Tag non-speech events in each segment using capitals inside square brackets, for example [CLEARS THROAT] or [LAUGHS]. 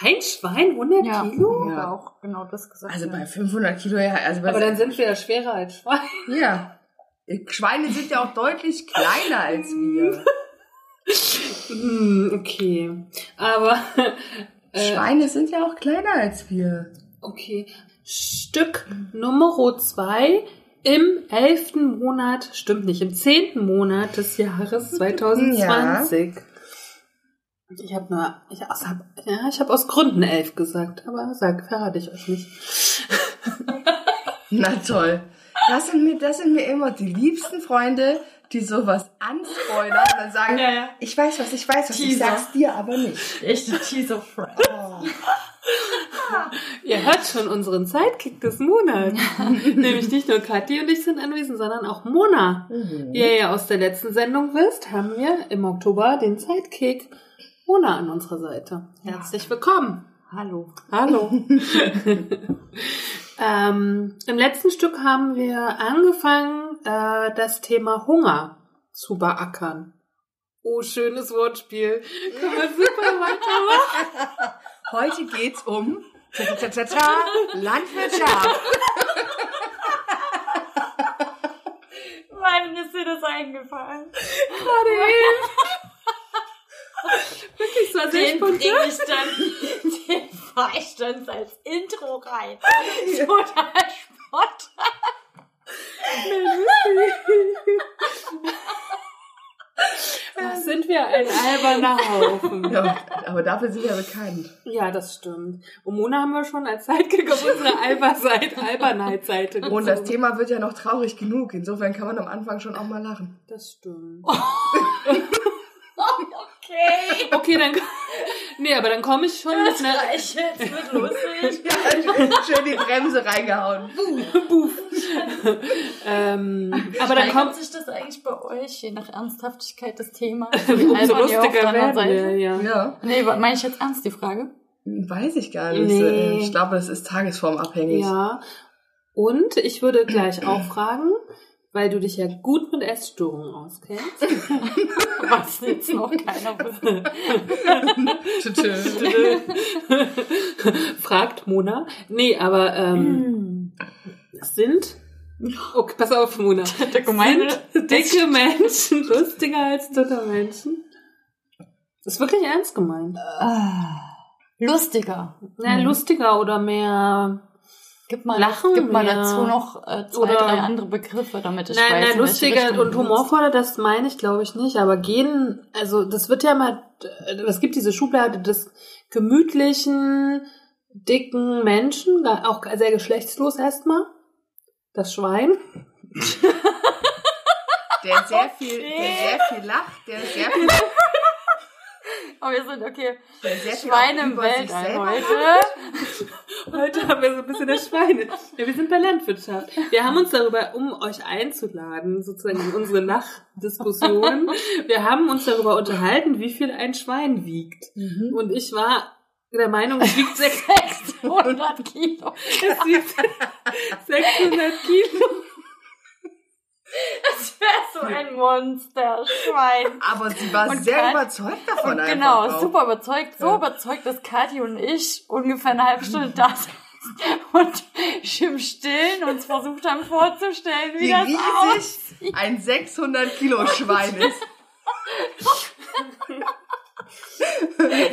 Ein Schwein, 100 Ja, Kilo? ja. auch genau das gesagt. Also ja. bei 500 Kilo, ja. Also bei Aber dann sind wir ja schwerer als Schwein. ja. Schweine sind ja auch deutlich kleiner als wir. Hm, okay. Aber, äh, Schweine sind ja auch kleiner als wir. okay. Stück Nummer zwei im elften Monat, stimmt nicht, im zehnten Monat des Jahres [LAUGHS] 2020. Ich habe nur, ich hab, ja, ich habe aus Gründen elf gesagt, aber sag, verrate ich euch nicht. Na toll. Das sind mir, das sind mir immer die liebsten Freunde, die sowas anspoilern und dann sagen, Ja, ja. ich weiß was, ich weiß was, ich Teaser. sag's dir aber nicht. Echte Teaser-Friend. Oh. Ihr hört schon unseren Sidekick des Monats. [LAUGHS] Nämlich nicht nur Kathi und ich sind anwesend, sondern auch Mona. Wie ihr ja aus der letzten Sendung wisst, haben wir im Oktober den Sidekick Mona an unserer Seite. Herzlich willkommen. Hallo. Hallo. [LAUGHS] [LAUGHS] ähm, Im letzten Stück haben wir angefangen, äh, das Thema Hunger zu beackern. Oh, schönes Wortspiel. Können wir super weitermachen? [LAUGHS] Heute geht's um ta, ta, ta, ta, ta, Landwirtschaft. Wann ist dir das eingefallen? Gerade eben. Wirklich, so sehr Den bringe spontan. ich dann, den fahr ich dann als Intro rein. Total spontan. Ach, sind wir ein alberner Haufen. Ja, aber dafür sind wir bekannt. Ja, das stimmt. Und Mona haben wir schon als Sidekick auf Alberseite, Albernheit-Seite gezogen. Und das Thema wird ja noch traurig genug. Insofern kann man am Anfang schon auch mal lachen. Das stimmt. [LAUGHS] Okay. Okay, dann... Nee, aber dann komme ich schon mit einer... Reicht jetzt, wird lustig. [LAUGHS] Schön die Bremse reingehauen. Ähm, aber dann kommt... sich das eigentlich bei euch, je nach Ernsthaftigkeit des Themas? [LAUGHS] Umso lustiger werden wir, ja. Ja, Nee, meine ich jetzt ernst, die Frage? weiß ich gar nicht. Nee. Ich glaube, das ist tagesformabhängig. Ja. Und ich würde gleich auch fragen, weil du dich ja gut mit Essstörungen auskennst. [LAUGHS] Was jetzt noch keiner. [LAUGHS] Fragt Mona. Nee, aber ähm, sind. Okay, pass auf, Mona. Sind dicke [LAUGHS] Menschen lustiger als dünne Menschen? Das ist wirklich ernst gemeint. Lustiger. Na, lustiger oder mehr. Gib mal, Lachen gib mal mehr. dazu noch äh, zwei, Oder- drei andere Begriffe, damit ich Nein, weiß, nein, lustiger und humorvoller, das meine ich, glaube ich, nicht. Aber gehen, also das wird ja mal, es gibt diese Schublade des gemütlichen, dicken Menschen, auch sehr geschlechtslos erstmal. Das Schwein. Der sehr [LAUGHS] viel, der sehr viel lacht, der sehr [LAUGHS] viel, Aber wir sind okay. Schweine im Weltall heute. Heute haben wir so ein bisschen das Schweine. Ja, wir sind bei Landwirtschaft. Wir haben uns darüber, um euch einzuladen, sozusagen in unsere Lachdiskussion, wir haben uns darüber unterhalten, wie viel ein Schwein wiegt. Mhm. Und ich war der Meinung, es wiegt [LAUGHS] sechs 600 Kilo. Es wiegt 600 Kilo. Das wäre so ein Monster-Schwein. Aber sie war Und sehr Kat- überzeugt davon Und genau, auch. super überzeugt, so Ja. überzeugt, dass Kathi und ich ungefähr eine halbe Stunde da saßen [LAUGHS] und im Stillen uns versucht haben vorzustellen, wie Wie das riesig ein 600 Kilo Schwein ist. [LAUGHS]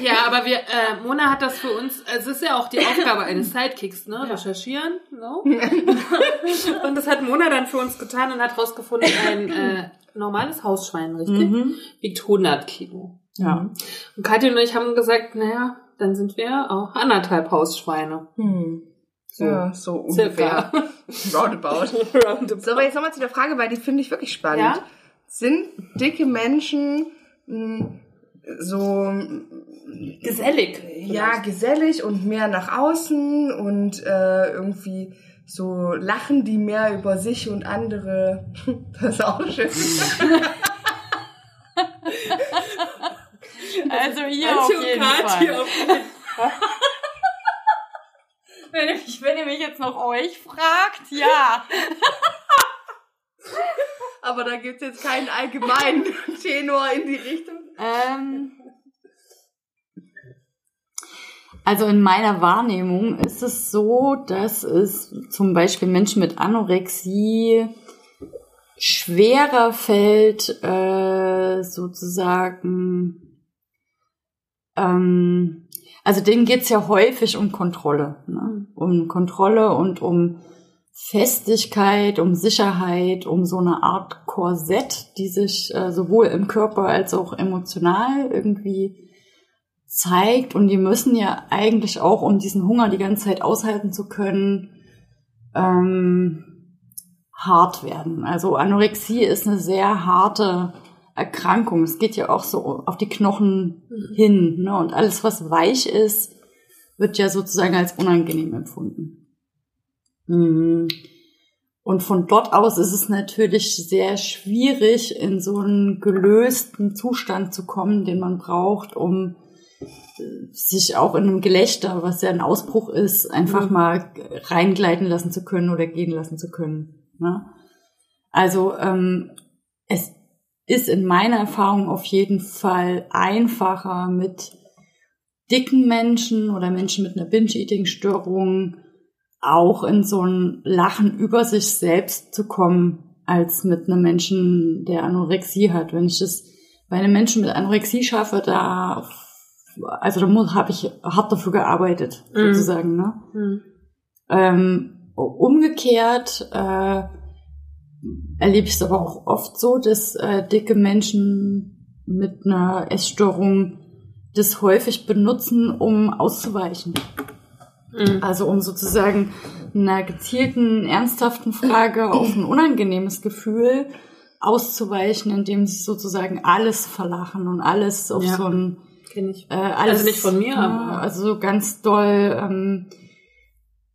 Ja, aber wir, äh, Mona hat das für uns, es ist ja auch die Aufgabe eines Sidekicks, ne? Recherchieren, no? [LAUGHS] und das hat Mona dann für uns getan und hat rausgefunden, ein äh, normales Hausschwein, richtig? Wiegt 100 Kilo. Ja. Und Katja und ich haben gesagt, naja, dann sind wir auch anderthalb Hausschweine. Hm. So. Ja, so ungefähr. [LAUGHS] Roundabout. Roundabout. So, aber jetzt nochmal zu der Frage, weil die finde ich wirklich spannend. Ja? Sind dicke Menschen mh, so Gesellig. ja gesellig und mehr nach außen und äh, irgendwie so lachen die mehr über sich und andere. [LAUGHS] Das ist auch schön. [LAUGHS] Also hier auf jeden Fall. [LAUGHS] Wenn ihr, mich, wenn ihr mich jetzt noch euch fragt, ja. Aber da gibt's jetzt keinen allgemeinen Tenor in die Richtung. Ähm, also in meiner Wahrnehmung ist es so, dass es zum Beispiel Menschen mit Anorexie schwerer fällt, äh, sozusagen, ähm, also denen geht's ja häufig um Kontrolle, ne? um Kontrolle und um Festigkeit, um Sicherheit, um so eine Art Korsett, die sich äh, sowohl im Körper als auch emotional irgendwie zeigt. Und die müssen ja eigentlich auch, um diesen Hunger die ganze Zeit aushalten zu können, ähm, hart werden. Also Anorexie ist eine sehr harte Erkrankung. Es geht ja auch so auf die Knochen hin. Ne? Und alles, was weich ist, wird ja sozusagen als unangenehm empfunden. Mhm. Und von dort aus ist es natürlich sehr schwierig, in so einen gelösten Zustand zu kommen, den man braucht, um äh, sich auch in einem Gelächter, was ja ein Ausbruch ist, einfach mal reingleiten lassen zu können oder gehen lassen zu können. Ne? Also ähm, es ist in meiner Erfahrung auf jeden Fall einfacher mit dicken Menschen oder Menschen mit einer Binge-Eating-Störung auch in so ein Lachen über sich selbst zu kommen, als mit einem Menschen, der Anorexie hat. Wenn ich das bei einem Menschen mit Anorexie schaffe, da also da habe ich hart dafür gearbeitet, Mhm. sozusagen. Ne? Mhm. Ähm, umgekehrt äh, erlebe ich es aber auch oft so, dass äh, dicke Menschen mit einer Essstörung das häufig benutzen, um auszuweichen. Mhm. Also um sozusagen einer gezielten, ernsthaften Frage auf ein unangenehmes Gefühl auszuweichen, indem sie sozusagen alles verlachen und alles auf Ja. so ein Kenn ich. äh, alles, Also nicht von mir, aber- also so ganz doll ähm,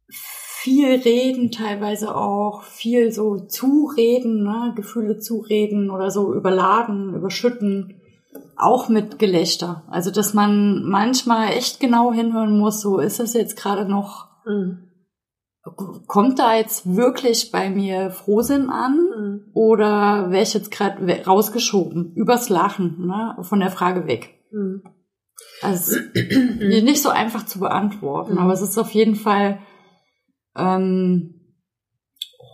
viel reden, teilweise auch viel so zureden, ne? Gefühle zureden oder so überladen, überschütten, auch mit Gelächter. Also dass man manchmal echt genau hinhören muss, so ist das jetzt gerade noch, Mhm. kommt da jetzt wirklich bei mir Frohsinn an? Mhm. Oder wäre ich jetzt gerade rausgeschoben, übers Lachen, ne? von der Frage weg? Mhm. Also [CLEARS THROAT] nicht so einfach zu beantworten, Mhm. aber es ist auf jeden Fall ähm,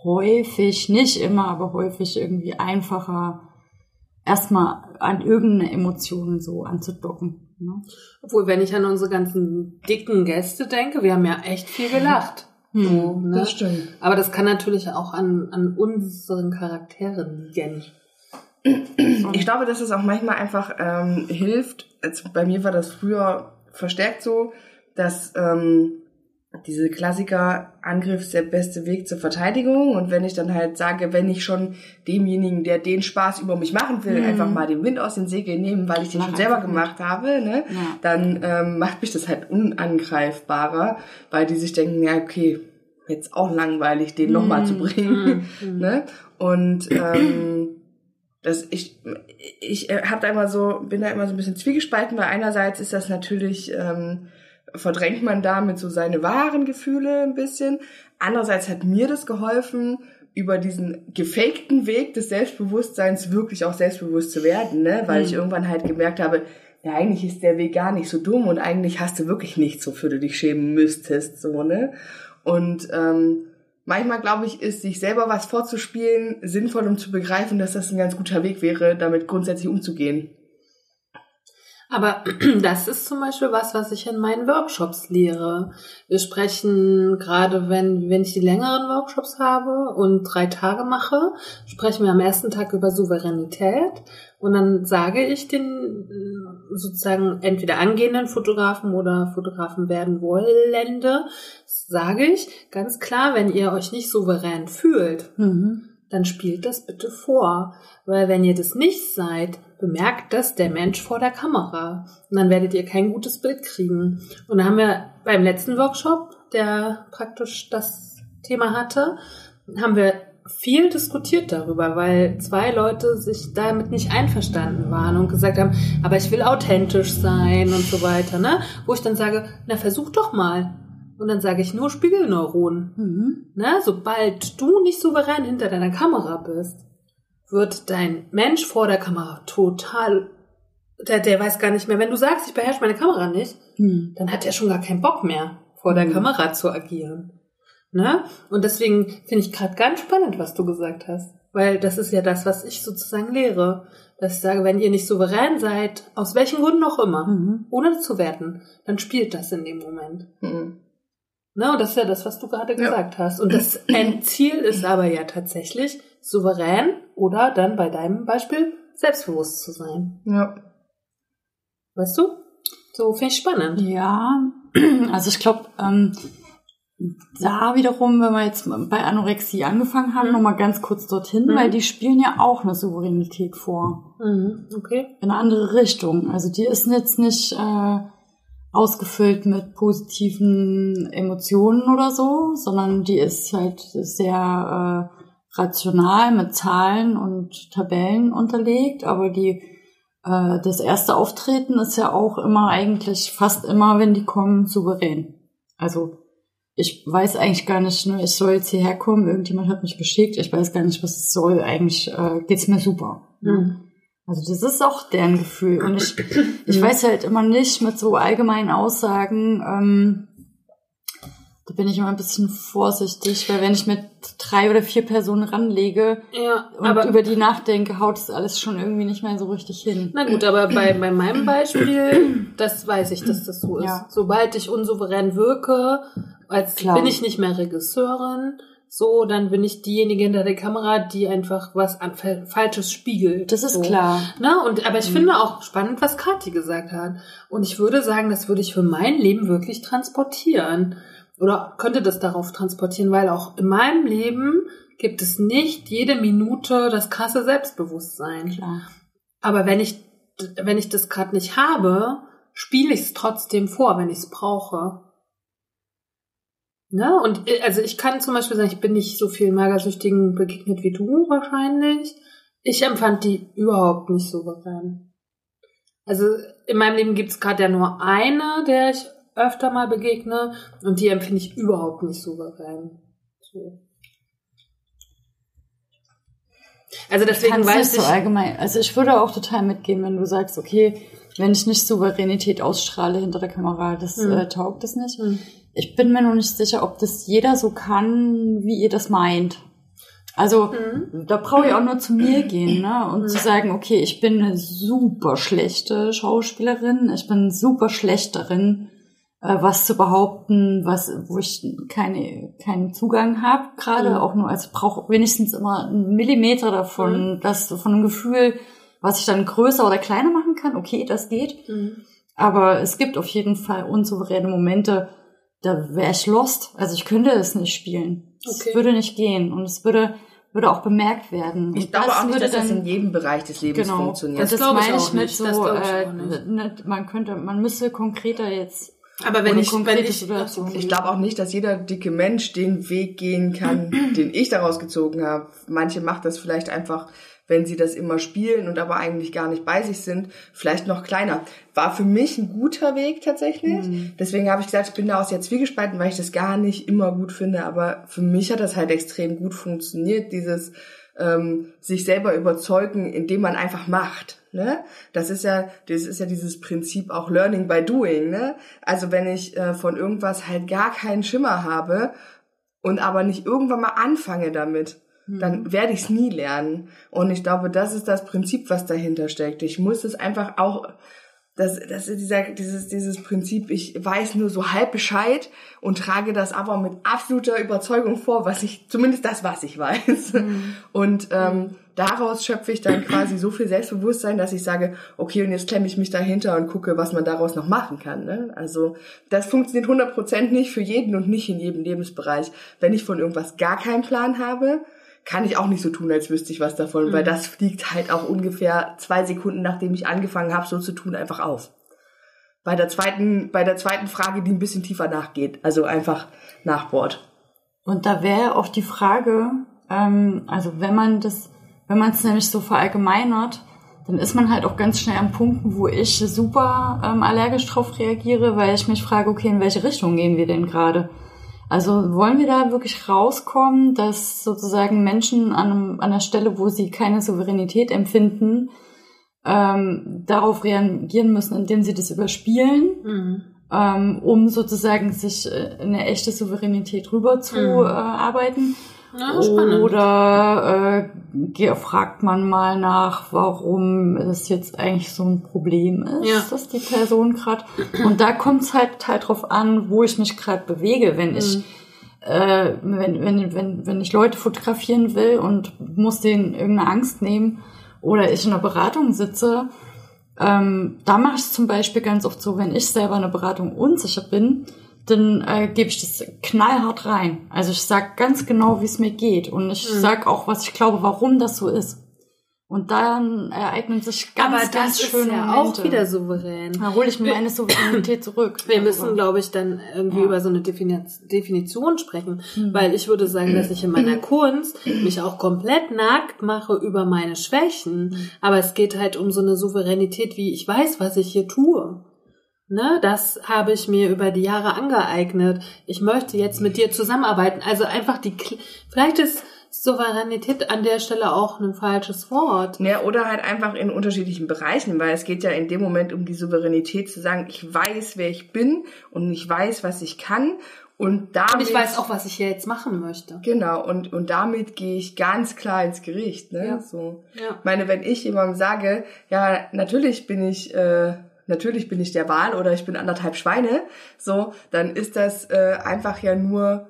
häufig, nicht immer, aber häufig irgendwie einfacher, erstmal an irgendeine Emotion so anzudocken. Ne? Obwohl, wenn ich an unsere ganzen dicken Gäste denke, wir haben ja echt viel gelacht. Hm. So, ne? Das stimmt. Aber das kann natürlich auch an, an unseren Charakteren liegen. [CLEARS THROAT] Ich glaube, dass es auch manchmal einfach ähm, hilft. Also bei mir war das früher verstärkt so, dass ähm, diese Klassiker Angriff ist der beste Weg zur Verteidigung und wenn ich dann halt sage, wenn ich schon demjenigen, der den Spaß über mich machen will, Mhm. einfach mal den Wind aus den Segeln nehmen, weil ich den Mach schon selber einfach mit. gemacht habe, ne, Ja. dann ähm, macht mich das halt unangreifbarer, weil die sich denken, ja okay, jetzt auch langweilig, den nochmal zu bringen, [LAUGHS] Mhm. ne? Und ähm, das ich ich äh, hab da immer so bin da immer so ein bisschen zwiegespalten, weil einerseits ist das natürlich ähm, verdrängt man damit so seine wahren Gefühle ein bisschen. Andererseits hat mir das geholfen, über diesen gefakten Weg des Selbstbewusstseins wirklich auch selbstbewusst zu werden, ne? Weil ich irgendwann halt gemerkt habe, ja, eigentlich ist der Weg gar nicht so dumm und eigentlich hast du wirklich nichts, wofür du dich schämen müsstest, so, ne? Und ähm, manchmal, glaube ich, ist sich selber was vorzuspielen sinnvoll, um zu begreifen, dass das ein ganz guter Weg wäre, damit grundsätzlich umzugehen. Aber [CLEARS THROAT] das ist zum Beispiel was, was ich in meinen Workshops lehre. Wir sprechen gerade, wenn, wenn ich die längeren Workshops habe und drei Tage mache, sprechen wir am ersten Tag über Souveränität. Und dann sage ich den sozusagen entweder angehenden Fotografen oder Fotografen werden wollende, sage ich ganz klar, wenn ihr euch nicht souverän fühlt, Mhm. dann spielt das bitte vor. Weil wenn ihr das nicht seid, bemerkt das der Mensch vor der Kamera. Und dann werdet ihr kein gutes Bild kriegen. Und da haben wir beim letzten Workshop, der praktisch das Thema hatte, haben wir viel diskutiert darüber, weil zwei Leute sich damit nicht einverstanden waren und gesagt haben, aber ich will authentisch sein und so weiter, ne? Wo ich dann sage, na versuch doch mal. Und dann sage ich nur Spiegelneuronen. Mhm. Ne? Sobald du nicht souverän hinter deiner Kamera bist, wird dein Mensch vor der Kamera total, der, der weiß gar nicht mehr, wenn du sagst, ich beherrsche meine Kamera nicht, Mhm. dann hat er schon gar keinen Bock mehr, vor der Mhm. Kamera zu agieren. Ne? Und deswegen finde ich gerade ganz spannend, was du gesagt hast. Weil das ist ja das, was ich sozusagen lehre. Dass ich sage, wenn ihr nicht souverän seid, aus welchen Gründen auch immer, Mhm. ohne zu werten, dann spielt das in dem Moment. Mhm. Ne? Und das ist ja das, was du gerade Ja. gesagt hast. Und das [CLEARS THROAT] Endziel ist aber ja tatsächlich, souverän oder dann bei deinem Beispiel selbstbewusst zu sein. Ja. Weißt du? So finde ich spannend. Ja, [CLEARS THROAT] also ich glaube, ähm, da wiederum, wenn wir jetzt bei Anorexie angefangen haben, Mhm. nochmal ganz kurz dorthin, Mhm. weil die spielen ja auch eine Souveränität vor. Mhm. Okay. In eine andere Richtung. Also die ist jetzt nicht äh, ausgefüllt mit positiven Emotionen oder so, sondern die ist halt sehr äh, rational mit Zahlen und Tabellen unterlegt, aber die äh, das erste Auftreten ist ja auch immer eigentlich fast immer, wenn die kommen, souverän. Also ich weiß eigentlich gar nicht, ne, ich soll jetzt hierher kommen, irgendjemand hat mich geschickt, ich weiß gar nicht, was es soll. Eigentlich äh, geht's mir super. Mhm. Also das ist auch deren Gefühl. Und ich, ich weiß halt immer nicht mit so allgemeinen Aussagen, ähm, da bin ich immer ein bisschen vorsichtig, weil wenn ich mit drei oder vier Personen ranlege Ja, und aber über die nachdenke, haut das alles schon irgendwie nicht mehr so richtig hin. Na gut, aber bei, bei meinem Beispiel, das weiß ich, dass das so ist. Ja. Sobald ich unsouverän wirke, als Klar. bin ich nicht mehr Regisseurin, so, dann bin ich diejenige hinter der Kamera, die einfach was an Fa- Falsches spiegelt. Das ist so. klar. Ne? Und, aber ich Mhm. finde auch spannend, was Kathi gesagt hat. Und ich würde sagen, das würde ich für mein Leben wirklich transportieren. Oder könnte das darauf transportieren, weil auch in meinem Leben gibt es nicht jede Minute das krasse Selbstbewusstsein. Klar. Aber wenn ich, wenn ich das gerade nicht habe, spiele ich es trotzdem vor, wenn ich es brauche. Ne? Und äh, also ich kann zum Beispiel sagen, ich bin nicht so viel Magersüchtigen begegnet wie du wahrscheinlich. Ich empfand die überhaupt nicht souverän. Also in meinem Leben gibt es gerade ja nur eine, der ich öfter mal begegne und die empfinde ich überhaupt nicht souverän. So. Also deswegen weiß ich. so allgemein. Also ich würde auch total mitgehen, wenn du sagst, okay, wenn ich nicht Souveränität ausstrahle hinter der Kamera, das Mhm. äh, taugt das nicht. Hm. Ich bin mir noch nicht sicher, ob das jeder so kann, wie ihr das meint. Also Mhm. da brauche ich auch nur zu mir gehen, ne? Und zu sagen, okay, ich bin eine super schlechte Schauspielerin, ich bin super schlecht darin, äh, was zu behaupten, was, wo ich keine, keinen Zugang habe, gerade Mhm. auch nur, also ich brauche wenigstens immer einen Millimeter davon, das von einem Gefühl, was ich dann größer oder kleiner machen kann, okay, das geht. Mhm. Aber es gibt auf jeden Fall unsouveräne Momente, da wäre ich lost. Also ich könnte es nicht spielen. Es Okay. würde nicht gehen und es würde, würde auch bemerkt werden. Ich Und glaube das auch nicht, würde dass das in jedem Bereich des Lebens genau, funktioniert. Das, Das das glaub ich meine auch ich mit nicht. so, Das glaub ich äh, auch nicht. ne, man könnte, man müsste konkreter jetzt Aber wenn ich, wenn ich, Situation Ich glaube auch nicht, dass jeder dicke Mensch den Weg gehen kann, den ich daraus gezogen habe. Manche macht das vielleicht einfach, wenn sie das immer spielen und aber eigentlich gar nicht bei sich sind, vielleicht noch kleiner. War für mich ein guter Weg tatsächlich. Mhm. Deswegen habe ich gesagt, ich bin da aus jetzt zwiegespalten, weil ich das gar nicht immer gut finde. Aber für mich hat das halt extrem gut funktioniert, dieses ähm, sich selber überzeugen, indem man einfach macht. Ne? Das ist ja, das ist ja dieses Prinzip auch Learning by Doing. Ne? Also wenn ich äh, von irgendwas halt gar keinen Schimmer habe und aber nicht irgendwann mal anfange damit, dann werde ich es nie lernen. Und ich glaube, das ist das Prinzip, was dahinter steckt. Ich muss es einfach auch das, das ist dieser, dieses, dieses Prinzip, ich weiß nur so halb Bescheid und trage das aber mit absoluter Überzeugung vor, was ich, zumindest das, was ich weiß. Und ähm, daraus schöpfe ich dann quasi so viel Selbstbewusstsein, dass ich sage, okay, und jetzt klemme ich mich dahinter und gucke, was man daraus noch machen kann. Ne? Also das funktioniert 100% nicht für jeden und nicht in jedem Lebensbereich. Wenn ich von irgendwas gar keinen Plan habe, kann ich auch nicht so tun, als wüsste ich was davon, mhm. weil das fliegt halt auch ungefähr zwei Sekunden, nachdem ich angefangen habe, so zu tun, einfach auf. Bei der zweiten, bei der zweiten Frage, die ein bisschen tiefer nachgeht, also einfach nachbohrt. Und da wäre auch die Frage, ähm, also wenn man das, wenn man es nämlich so verallgemeinert, dann ist man halt auch ganz schnell am Punkt, wo ich super ähm, allergisch drauf reagiere, weil ich mich frage, okay, in welche Richtung gehen wir denn gerade? Also wollen wir da wirklich rauskommen, dass sozusagen Menschen an, einem, an der Stelle, wo sie keine Souveränität empfinden, ähm, darauf reagieren müssen, indem sie das überspielen, mhm. ähm, um sozusagen sich äh, eine echte Souveränität rüber zu mhm. äh, arbeiten? Ja, Oder äh, fragt man mal nach, warum es jetzt eigentlich so ein Problem ist, ja. dass die Person gerade. Und da kommt es halt halt drauf an, wo ich mich gerade bewege. Wenn ich mhm. äh, wenn, wenn, wenn, wenn ich Leute fotografieren will und muss denen irgendeine Angst nehmen oder ich in einer Beratung sitze, ähm, da mache ich es zum Beispiel ganz oft so, wenn ich selber in einer Beratung unsicher bin, dann äh, gebe ich das knallhart rein. Also ich sag ganz genau, wie es mir geht und ich mhm. sag auch, was ich glaube, warum das so ist. Und dann ereignen sich ganz, Aber ganz schöne ja Momente. auch wieder souverän. Da hole ich mir meine Souveränität zurück. [CLEARS THROAT] Wir müssen, glaube ich, dann irgendwie ja. über so eine Definition sprechen, mhm. weil ich würde sagen, dass ich in meiner Kunst mich auch komplett nackt mache über meine Schwächen. Mhm. Aber es geht halt um so eine Souveränität, wie ich weiß, was ich hier tue. Ne, das habe ich mir über die Jahre angeeignet. Ich möchte jetzt mit dir zusammenarbeiten. Also einfach die, vielleicht ist Souveränität an der Stelle auch ein falsches Wort. Ja, oder halt einfach in unterschiedlichen Bereichen, weil es geht ja in dem Moment um die Souveränität zu sagen, ich weiß, wer ich bin und ich weiß, was ich kann und damit. Und ich weiß auch, was ich hier jetzt machen möchte. Genau, und, und damit gehe ich ganz klar ins Gericht, ne? Ja. So. Ja. Ich meine, wenn ich jemandem sage, ja, natürlich bin ich, äh, natürlich bin ich der Wal oder ich bin anderthalb Schweine, so, dann ist das äh, einfach ja nur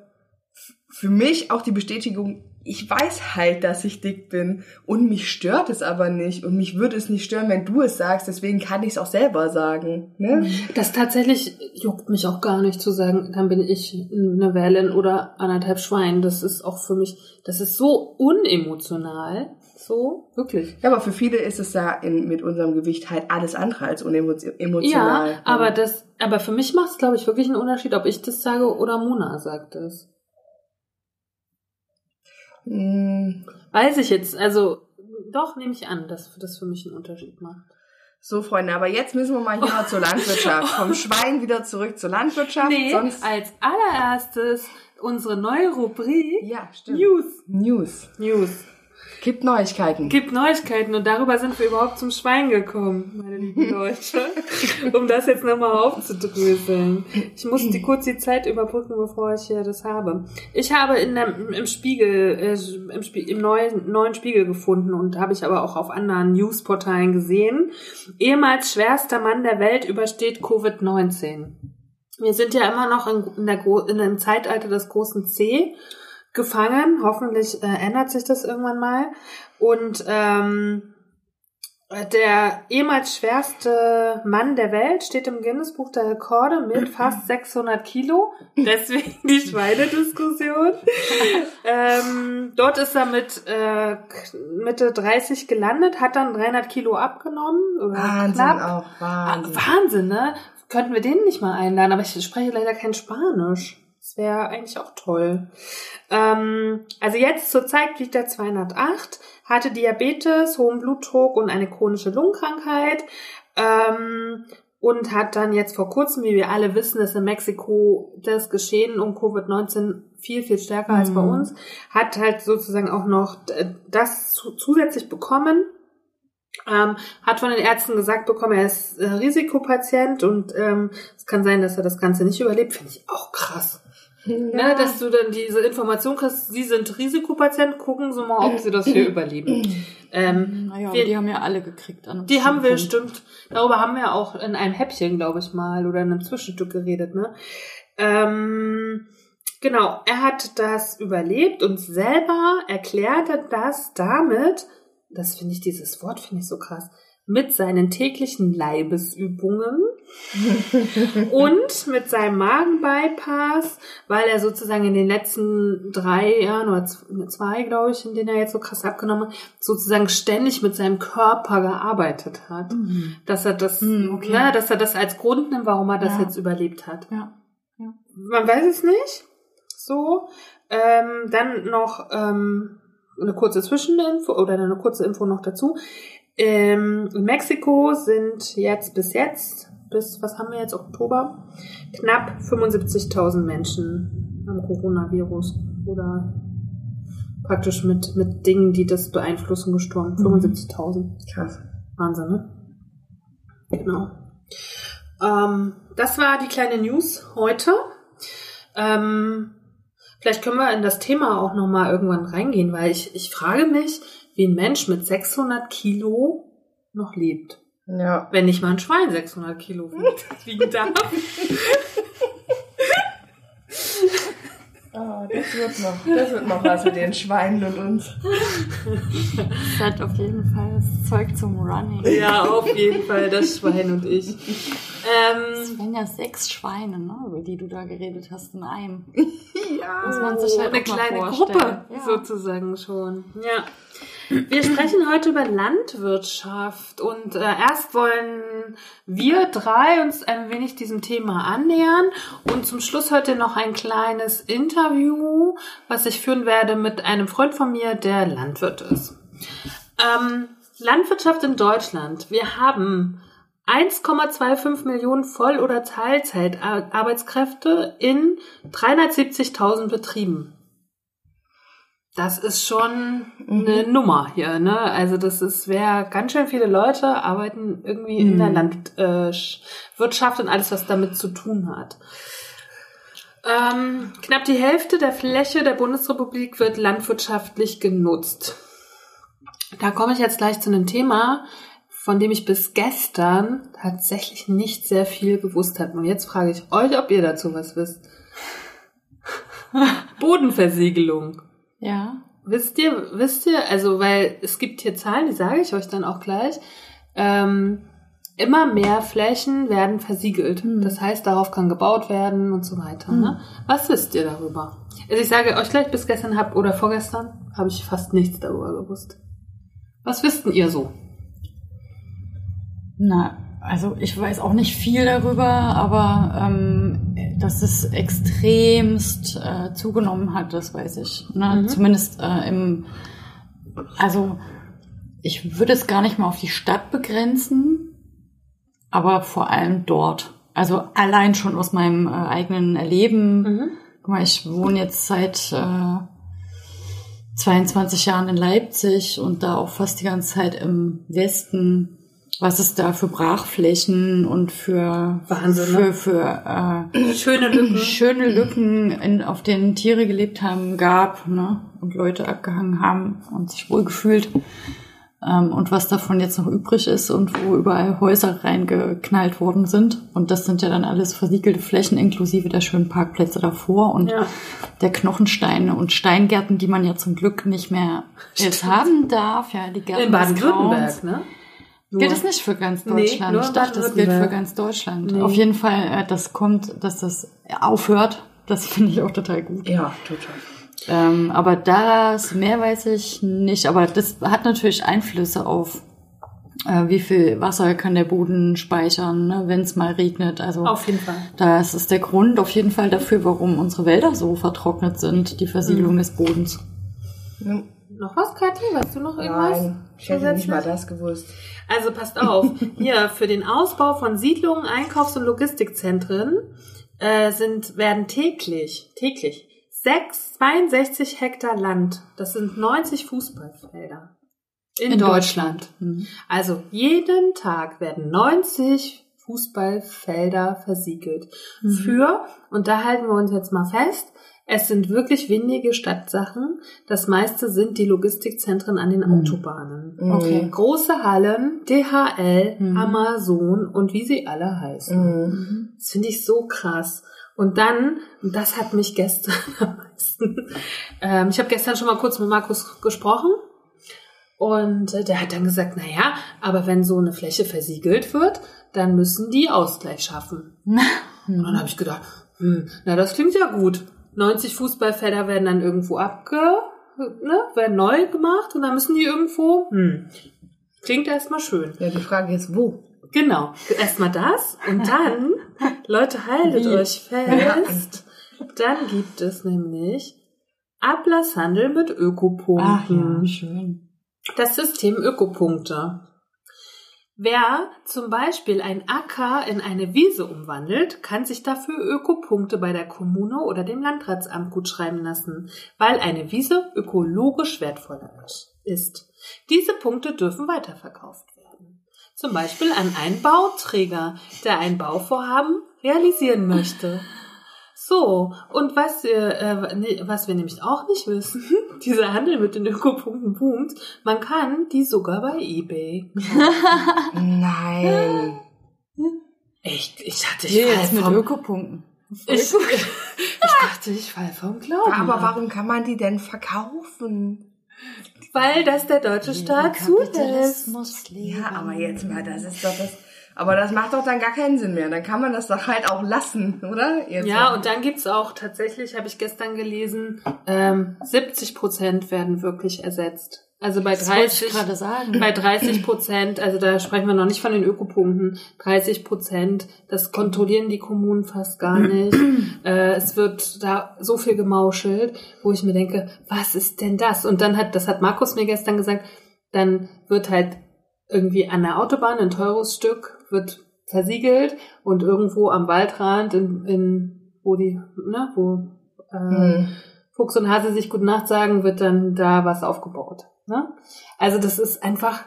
für mich auch die Bestätigung, ich weiß halt, dass ich dick bin und mich stört es aber nicht und mich würde es nicht stören, wenn du es sagst, deswegen kann ich es auch selber sagen. Ne? Das tatsächlich juckt mich auch gar nicht zu sagen, dann bin ich eine Wellen oder anderthalb Schwein. Das ist auch für mich, das ist so unemotional. So, wirklich. Ja, aber für viele ist es ja in, mit unserem Gewicht halt alles andere als unemotional. Ja, aber das, aber für mich macht es, glaube ich, wirklich einen Unterschied, ob ich das sage oder Mona sagt es. Hm. Weiß ich jetzt, also doch nehme ich an, dass das für mich einen Unterschied macht. So, Freunde, aber jetzt müssen wir mal hier oh. [LAUGHS] zur Landwirtschaft. Vom Schwein wieder zurück zur Landwirtschaft. Nee, sonst als allererstes unsere neue Rubrik. Ja, stimmt. News. News. News. Gibt Neuigkeiten. Gibt Neuigkeiten und darüber sind wir überhaupt zum Schwein gekommen, meine lieben [LAUGHS] Leute. um das jetzt nochmal aufzudröseln. Ich muss die kurz die Zeit überbrücken, bevor ich hier das habe. Ich habe in der, im Spiegel, äh, im, Spie im neuen, neuen Spiegel gefunden und habe ich aber auch auf anderen Newsportalen gesehen. Ehemals schwerster Mann der Welt übersteht Covid-19. Wir sind ja immer noch in, in, der, in dem Zeitalter des großen C gefangen. Hoffentlich äh, ändert sich das irgendwann mal. Und ähm, der ehemals schwerste Mann der Welt steht im Guinness-Buch der Rekorde mit [CLEARS THROAT] fast 600 Kilo. [LAUGHS] Deswegen die Schweinediskussion. ähm, dort ist er mit äh, Mitte 30 gelandet, hat dann 300 Kilo abgenommen. Wahnsinn knapp. auch, Wahnsinn. Ah, Wahnsinn, ne? Könnten wir den nicht mal einladen, aber ich spreche leider kein Spanisch. Das wäre eigentlich auch toll. Ähm, also jetzt zurzeit wiegt er 208, hatte Diabetes, hohen Blutdruck und eine chronische Lungenkrankheit. Ähm, und hat dann jetzt vor kurzem, wie wir alle wissen, dass in Mexiko das Geschehen um Covid-19 viel, viel stärker mhm. als bei mhm. uns, hat halt sozusagen auch noch das zusätzlich bekommen. Ähm, hat von den Ärzten gesagt bekommen, er ist äh, Risikopatient und ähm, es kann sein, dass er das Ganze nicht überlebt. Finde ich auch krass. Ja. Ne, dass du dann diese Information kriegst, sie sind Risikopatient, gucken Sie mal, ob sie das hier überleben. [CLEARS THROAT] Ähm, naja, wir, die haben ja alle gekriegt. die haben wir, stimmt. Darüber haben wir auch in einem Häppchen, glaube ich mal, oder in einem Zwischenstück geredet. Ne? Ähm, genau, er hat das überlebt und selber erklärte das damit, das finde ich, dieses Wort finde ich so krass, mit seinen täglichen Leibesübungen [LAUGHS] und mit seinem Magenbypass, weil er sozusagen in den letzten drei Jahren oder zwei, glaube ich, in denen er jetzt so krass abgenommen hat, sozusagen ständig mit seinem Körper gearbeitet hat. Mhm. Dass er das, mhm, okay. ne, dass er das als Grund nimmt, warum er das ja. jetzt überlebt hat. Ja. ja. Man weiß es nicht. So. Ähm, dann noch ähm, eine kurze Zwischeninfo oder eine kurze Info noch dazu. Ähm, in Mexiko sind jetzt bis jetzt, bis, was haben wir jetzt, Oktober, knapp 75.000 Menschen am Coronavirus oder praktisch mit, mit Dingen, die das beeinflussen, gestorben. Mhm. 75.000. Krass. Wahnsinn, ne? Genau. Ähm, das war die kleine News heute. Ähm, vielleicht können wir in das Thema auch nochmal irgendwann reingehen, weil ich, ich frage mich, wie ein Mensch mit 600 Kilo noch lebt. Ja. Wenn nicht mal ein Schwein 600 Kilo wiegen [LAUGHS] darf. Oh, das wird noch, das wird noch was mit den Schweinen und uns. Das hat auf jeden Fall das Zeug zum Running. Ja, auf jeden Fall, das Schwein und ich. Ähm, das wären ja sechs Schweine, ne, über die du da geredet hast in einem. [LAUGHS] Ja. Muss man sich halt eine kleine Gruppe ja. sozusagen schon. Ja. Wir sprechen heute über Landwirtschaft und äh, erst wollen wir drei uns ein wenig diesem Thema annähern und zum Schluss heute noch ein kleines Interview, was ich führen werde mit einem Freund von mir, der Landwirt ist. Ähm, Landwirtschaft in Deutschland. Wir haben 1,25 Millionen Voll- oder Teilzeitarbeitskräfte in 370.000 Betrieben. Das ist schon eine mhm. Nummer hier, ne? Also das ist, wer ganz schön viele Leute arbeiten irgendwie mhm. in der mhm. Landwirtschaft äh, und alles, was damit zu tun hat. Ähm, knapp die Hälfte der Fläche der Bundesrepublik wird landwirtschaftlich genutzt. Da komme ich jetzt gleich zu einem Thema, von dem ich bis gestern tatsächlich nicht sehr viel gewusst habe. Und jetzt frage ich euch, ob ihr dazu was wisst. [LAUGHS] Bodenversiegelung. Ja. Wisst ihr, wisst ihr, also weil es gibt hier Zahlen, die sage ich euch dann auch gleich. Ähm, immer mehr Flächen werden versiegelt. Hm. Das heißt, darauf kann gebaut werden und so weiter. Hm. Ne? Was wisst ihr darüber? Also ich sage euch gleich, bis gestern hab oder vorgestern habe ich fast nichts darüber gewusst. Was wissten ihr so? Na, also ich weiß auch nicht viel darüber, aber ähm, dass es extremst äh, zugenommen hat, das weiß ich. Ne? Mhm. Zumindest äh, im, also ich würde es gar nicht mal auf die Stadt begrenzen, aber vor allem dort. Also allein schon aus meinem äh, eigenen Erleben. Mhm. Guck mal, ich wohne jetzt seit äh, 22 Jahren in Leipzig und da auch fast die ganze Zeit im Westen was es da für Brachflächen und für Wahnsinn, für, ne? für äh, [CLEARS THROAT] schöne Lücken, [CLEARS THROAT] schöne Lücken, in, auf denen Tiere gelebt haben, gab ne? und Leute abgehangen haben und sich wohlgefühlt. Ähm, und was davon jetzt noch übrig ist und wo überall Häuser reingeknallt worden sind. Und das sind ja dann alles versiegelte Flächen inklusive der schönen Parkplätze davor und ja. der Knochensteine und Steingärten, die man ja zum Glück nicht mehr jetzt haben darf. Ja, die Gärten In Baden-Württemberg, ne? Nur. Gilt es nicht für ganz Deutschland? Nee, ich dachte, das gilt für ganz Deutschland. Nee. Auf jeden Fall, äh, das kommt, dass das aufhört. Das [LAUGHS] finde ich auch total gut. Ja, total. Ähm, aber das mehr weiß ich nicht. Aber das hat natürlich Einflüsse auf äh, wie viel Wasser kann der Boden speichern, ne, wenn es mal regnet. Also auf jeden Fall. Das ist der Grund auf jeden Fall dafür, warum unsere Wälder so vertrocknet sind, die Versiegelung mhm. des Bodens. Ja. Noch was, Kathi? Weißt du noch irgendwas? Nein, ich hätte nicht mal das gewusst. Also passt auf, hier für den Ausbau von Siedlungen, Einkaufs- und Logistikzentren äh, sind werden täglich, täglich 6, 62 Hektar Land, das sind 90 Fußballfelder in, in Deutschland. Deutschland. Mhm. Also jeden Tag werden 90 Fußballfelder versiegelt. Mhm. Für, und da halten wir uns jetzt mal fest, es sind wirklich windige Stadtsachen. Das meiste sind die Logistikzentren an den mhm. Autobahnen. Mhm. Okay. Große Hallen, DHL, mhm. Amazon und wie sie alle heißen. Mhm. Das finde ich so krass. Und dann, das hat mich gestern [LAUGHS] am meisten, ähm, ich habe gestern schon mal kurz mit Markus gesprochen Und äh, der hat dann gesagt, na ja, aber wenn so eine Fläche versiegelt wird, dann müssen die Ausgleich schaffen. [LAUGHS] Und dann habe ich gedacht, hm, na das klingt ja gut. 90 Fußballfelder werden dann irgendwo abge, ne, werden neu gemacht und dann müssen die irgendwo, hm, klingt erstmal schön. Ja, die Frage ist, wo? Genau, erstmal das und dann, [LAUGHS] Leute, haltet Wie? euch fest, dann gibt es nämlich Ablasshandel mit Ach Ökopunkten. ja, schön. Das System Ökopunkte. Wer zum Beispiel ein Acker in eine Wiese umwandelt, kann sich dafür Ökopunkte bei der Kommune oder dem Landratsamt gutschreiben lassen, weil eine Wiese ökologisch wertvoller ist. Diese Punkte dürfen weiterverkauft werden. Zum Beispiel an einen Bauträger, der ein Bauvorhaben realisieren möchte. So, und was, wir, äh, nee, was wir nämlich auch nicht wissen, [LAUGHS] dieser Handel mit den Ökopunkten boomt, man kann die sogar bei Ebay. Nein. [LAUGHS] Echt, ich hatte ich Nee, jetzt mit vom, Ökopunkten. ich, [LAUGHS] ich dachte, ich fall vom Glauben. Aber ab. warum kann man die denn verkaufen? Weil das der deutsche Staat zulässt. Ja, aber jetzt mal, das ist doch das. Aber das macht doch dann gar keinen Sinn mehr. Dann kann man das doch halt auch lassen, oder? Jetzt Ja, und dann gibt's auch tatsächlich, habe ich gestern gelesen, ähm, 70 Prozent werden wirklich ersetzt. Also bei Das wollte ich 30, gerade sagen. bei 30 Prozent, also da sprechen wir noch nicht von den Ökopunkten, 30 Prozent, das kontrollieren die Kommunen fast gar nicht. [CLEARS THROAT] äh, es wird da so viel gemauschelt, wo ich mir denke, was ist denn das? Und dann hat, das hat Markus mir gestern gesagt, dann wird halt irgendwie an der Autobahn ein teures Stück wird versiegelt und irgendwo am Waldrand in, in wo die, ne, wo äh, Hm. Fuchs und Hase sich Gute Nacht sagen, wird dann da was aufgebaut. Ne? Also das ist einfach,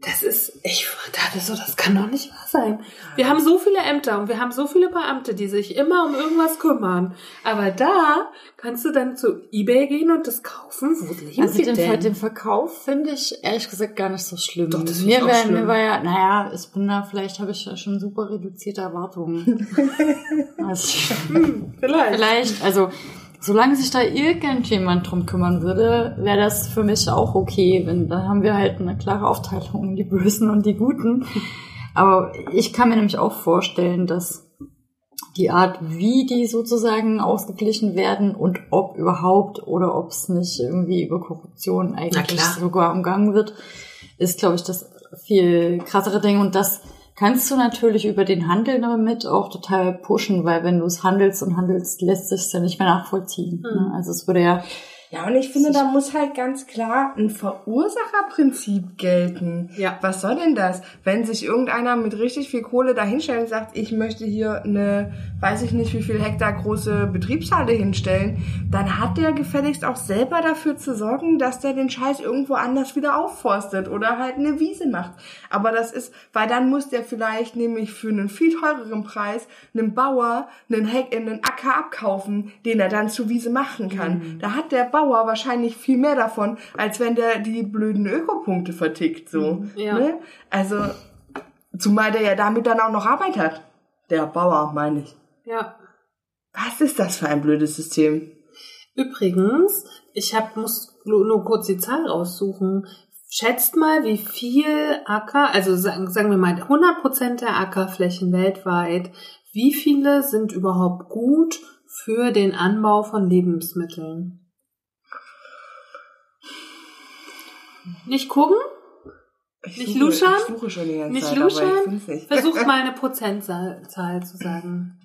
das ist, ich dachte so, das kann doch nicht wahr sein. Wir haben so viele Ämter und wir haben so viele Beamte, die sich immer um irgendwas kümmern. Aber da kannst du dann zu Ebay gehen und das kaufen. Wo leben Also sie den, denn? den Verkauf finde ich ehrlich gesagt gar nicht so schlimm. Doch, das mir, ich auch wär, schlimm. mir war ja, naja, ich bin da, vielleicht habe ich ja schon super reduzierte Erwartungen. [LAUGHS] also, Vielleicht. vielleicht, also solange sich da irgendjemand drum kümmern würde, wäre das für mich auch okay. Wenn da haben wir halt eine klare Aufteilung in die Bösen und die Guten. Aber ich kann mir nämlich auch vorstellen, dass die Art, wie die sozusagen ausgeglichen werden und ob überhaupt oder ob es nicht irgendwie über Korruption eigentlich sogar umgangen wird, ist, glaube ich, das viel krassere Ding. Und das kannst du natürlich über den Handel damit auch total pushen, weil wenn du es handelst und handelst, lässt sich ja nicht mehr nachvollziehen. Ne? Also es würde ja Ja, und ich finde, da muss halt ganz klar ein Verursacherprinzip gelten. Ja. Was soll denn das? Wenn sich irgendeiner mit richtig viel Kohle dahinstellt und sagt, ich möchte hier eine, weiß ich nicht, wie viel Hektar große Betriebshalle hinstellen, dann hat der gefälligst auch selber dafür zu sorgen, dass der den Scheiß irgendwo anders wieder aufforstet oder halt eine Wiese macht. Aber das ist, weil dann muss der vielleicht nämlich für einen viel teureren Preis einem Bauer einen, Hek einen Acker abkaufen, den er dann zur Wiese machen kann. Da hat der Bauer wahrscheinlich viel mehr davon, als wenn der die blöden Ökopunkte vertickt, so. Ja. Ne? Also, zumal der ja damit dann auch noch Arbeit hat. Der Bauer, meine ich. Ja. Was ist das für ein blödes System? Übrigens, ich hab, muss nur nur kurz die Zahl raussuchen. Schätzt mal, wie viel Acker, also sagen, sagen wir mal 100% der Ackerflächen weltweit, wie viele sind überhaupt gut für den Anbau von Lebensmitteln? Nicht gucken? Ich Nicht suche, luschern? Ich suche schon die ganze Nicht Zeit, luschern? nicht. [LAUGHS] Versucht mal eine [LAUGHS] Prozentzahl Zahl zu sagen.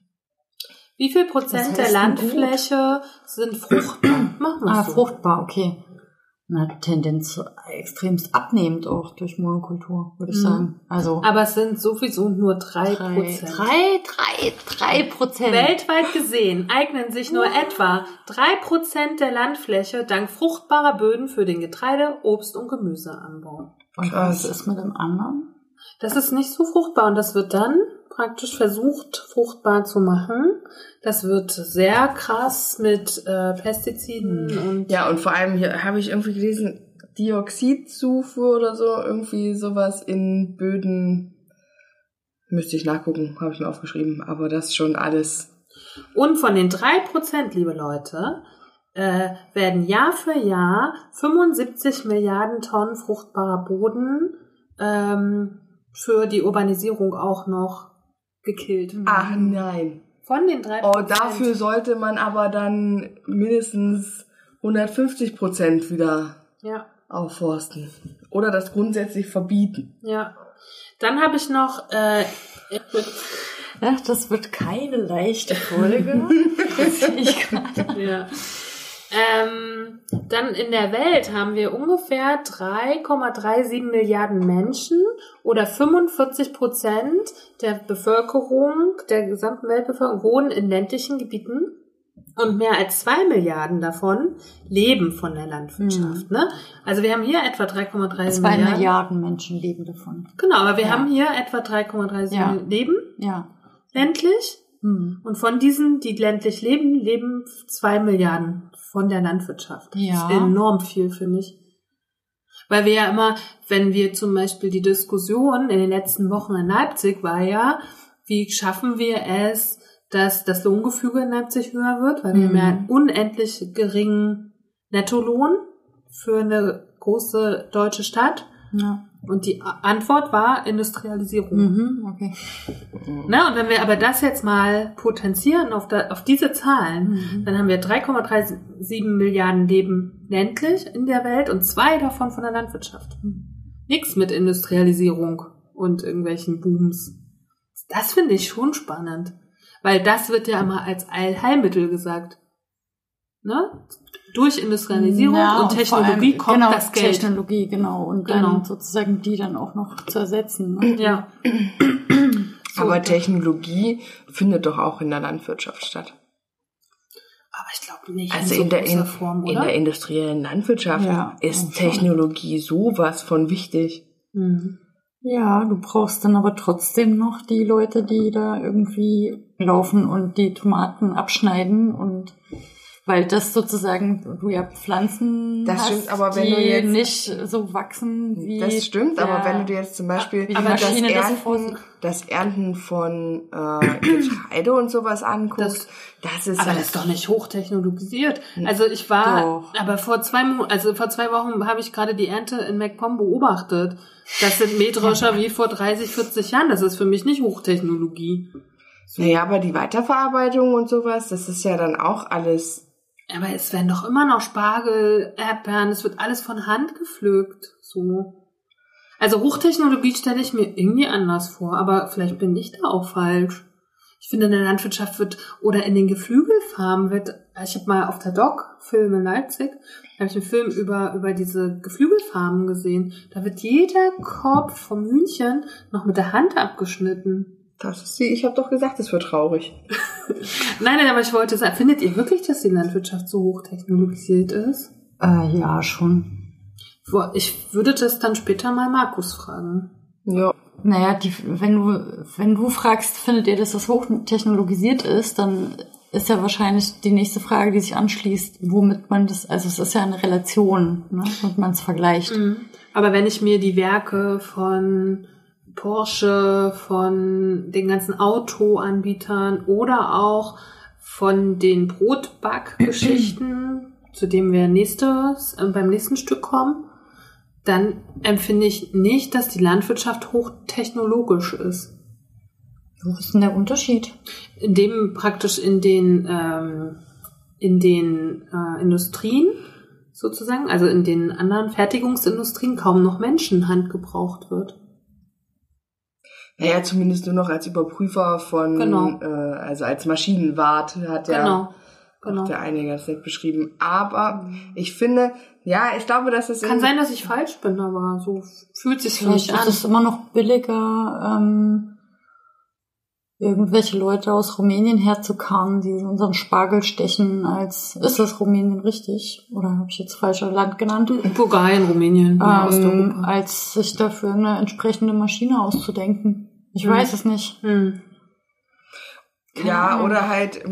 Wie viel Prozent der gut? Landfläche sind fruchtbar? Machen wir ah, so. fruchtbar, okay. Na, Tendenz extremst abnehmend auch durch Monokultur, würde ich Mhm. sagen. Also Aber es sind sowieso nur drei Prozent. drei, drei, drei Prozent. Weltweit gesehen eignen sich nur etwa drei Prozent der Landfläche dank fruchtbarer Böden für den Getreide-, Obst- und Gemüseanbau. Und was ist mit dem anderen? Das ist nicht so fruchtbar und das wird dann praktisch versucht, fruchtbar zu machen. Das wird sehr krass mit äh, Pestiziden und Ja, und vor allem hier habe ich irgendwie gelesen, Dioxidzufuhr oder so, irgendwie sowas in Böden. Müsste ich nachgucken, habe ich mir aufgeschrieben, aber das schon alles. Und von den drei Prozent, liebe Leute, äh, werden Jahr für Jahr 75 Milliarden Tonnen fruchtbarer Boden ähm, für die Urbanisierung auch noch gekillt. Ach nein. Von den drei Oh, dafür sollte man aber dann mindestens 150 Prozent wieder Ja, aufforsten. Oder das grundsätzlich verbieten. ja. Dann habe ich noch äh, Ja, das wird keine leichte Folge. [LAUGHS] Ich gerade. Ja. Ähm, dann in der Welt haben wir ungefähr 3,37 Milliarden Menschen oder 45 Prozent der Bevölkerung, der gesamten Weltbevölkerung wohnen in ländlichen Gebieten und mehr als zwei Milliarden davon leben von der Landwirtschaft. Ne? Also wir haben hier etwa 3,3 Zwei Milliarden. Milliarden Menschen leben davon. Genau, aber wir Ja. haben hier etwa 3,37 Ja. leben Ja. ländlich. Hm. Und von diesen, die ländlich leben, leben zwei Milliarden von der Landwirtschaft. Das Ja. ist enorm viel, finde ich. Weil wir ja immer, wenn wir zum Beispiel die Diskussion in den letzten Wochen in Leipzig war ja, wie schaffen wir es, dass das Lohngefüge in Leipzig höher wird, weil wir haben ja einen unendlich geringen Nettolohn für eine große deutsche Stadt. Ja. Und die Antwort war Industrialisierung. Mhm, okay. Ne? Und wenn wir aber das jetzt mal potenzieren auf, da, auf diese Zahlen, Mhm. dann haben wir 3,37 Milliarden Leben ländlich in der Welt und zwei davon von der Landwirtschaft. Nichts mit Industrialisierung und irgendwelchen Booms. Das finde ich schon spannend. Weil das wird ja immer als Allheilmittel gesagt. Ne? Durch Industrialisierung Ja, und Technologie allem- kommt genau, das Geld. Technologie, genau. Und Genau. dann sozusagen die dann auch noch zu ersetzen. Ne? Ja. [CLEARS THROAT] Aber Technologie findet doch auch in der Landwirtschaft statt. Aber ich glaube nicht Also in so der, in, Form, in der industriellen Landwirtschaft Ja, ist. Technologie sowas von wichtig. Mhm. Ja, du brauchst dann aber trotzdem noch die Leute, die da irgendwie laufen und die Tomaten abschneiden und weil das sozusagen du ja Pflanzen Das hast, stimmt, aber wenn die du jetzt- nicht so wachsen wie Das stimmt, der- aber wenn du dir jetzt zum Beispiel das, das Ernten, das Ernten von äh, [CLEARS THROAT] Getreide und sowas anguckst, das, ist Aber ja- das ist doch nicht hochtechnologisiert. Also ich war, Doch. aber vor zwei also vor zwei Wochen habe ich gerade die Ernte in MacPom beobachtet. Das sind Mähdrescher [LAUGHS] wie vor 30, 40 Jahren. Das ist für mich nicht Hochtechnologie. Naja, aber die Weiterverarbeitung und sowas, das ist ja dann auch alles. Aber es werden doch immer noch Spargel, Erdbeeren, es wird alles von Hand gepflückt. So. Also Hochtechnologie stelle ich mir irgendwie anders vor, aber vielleicht bin ich da auch falsch. Ich finde, in der Landwirtschaft wird oder in den Geflügelfarmen wird, ich habe mal auf der Doc Film in Leipzig, habe ich einen Film über über diese Geflügelfarmen gesehen. Da wird jeder Kopf vom Hühnchen noch mit der Hand abgeschnitten. Das ist die, ich habe doch gesagt, es wird traurig. [LAUGHS] Nein, nein, aber ich wollte sagen, findet ihr wirklich, dass die Landwirtschaft so hochtechnologisiert ist? Äh, ja, schon. Boah, Ich würde das dann später mal Markus fragen. Ja. Naja, die, wenn du, wenn du fragst, findet ihr, dass das hochtechnologisiert ist, dann ist ja wahrscheinlich die nächste Frage, die sich anschließt, womit man das, also es ist ja eine Relation, ne, womit man es vergleicht. Aber wenn ich mir die Werke von Porsche, von den ganzen Autoanbietern oder auch von den Brotbackgeschichten, [CLEARS THROAT] zu dem wir nächstes, äh, beim nächsten Stück kommen, dann empfinde ich nicht, dass die Landwirtschaft hochtechnologisch ist. Wo ist denn der Unterschied? in dem praktisch in den ähm, in den äh, Industrien sozusagen, also in den anderen Fertigungsindustrien kaum noch Menschenhand gebraucht wird. Naja, zumindest nur noch als Überprüfer von, Genau. äh, also als Maschinenwart hat ja Genau, genau. der einige das nicht beschrieben. Aber ich finde, ja, ich glaube, dass es Kann in- sein, dass ich falsch bin, aber so fühlt sich für mich Vielleicht ist an. es immer noch billiger, ähm, irgendwelche Leute aus Rumänien herzukarren, die unseren Spargel stechen, als ist das Rumänien richtig? Oder habe ich jetzt falsches Land genannt? Bulgarien, Rumänien, ja, Ähm, Osteuropa. als sich dafür eine entsprechende Maschine auszudenken. Ich Hm. weiß es nicht. Hm. Ja, Ahnung. oder halt,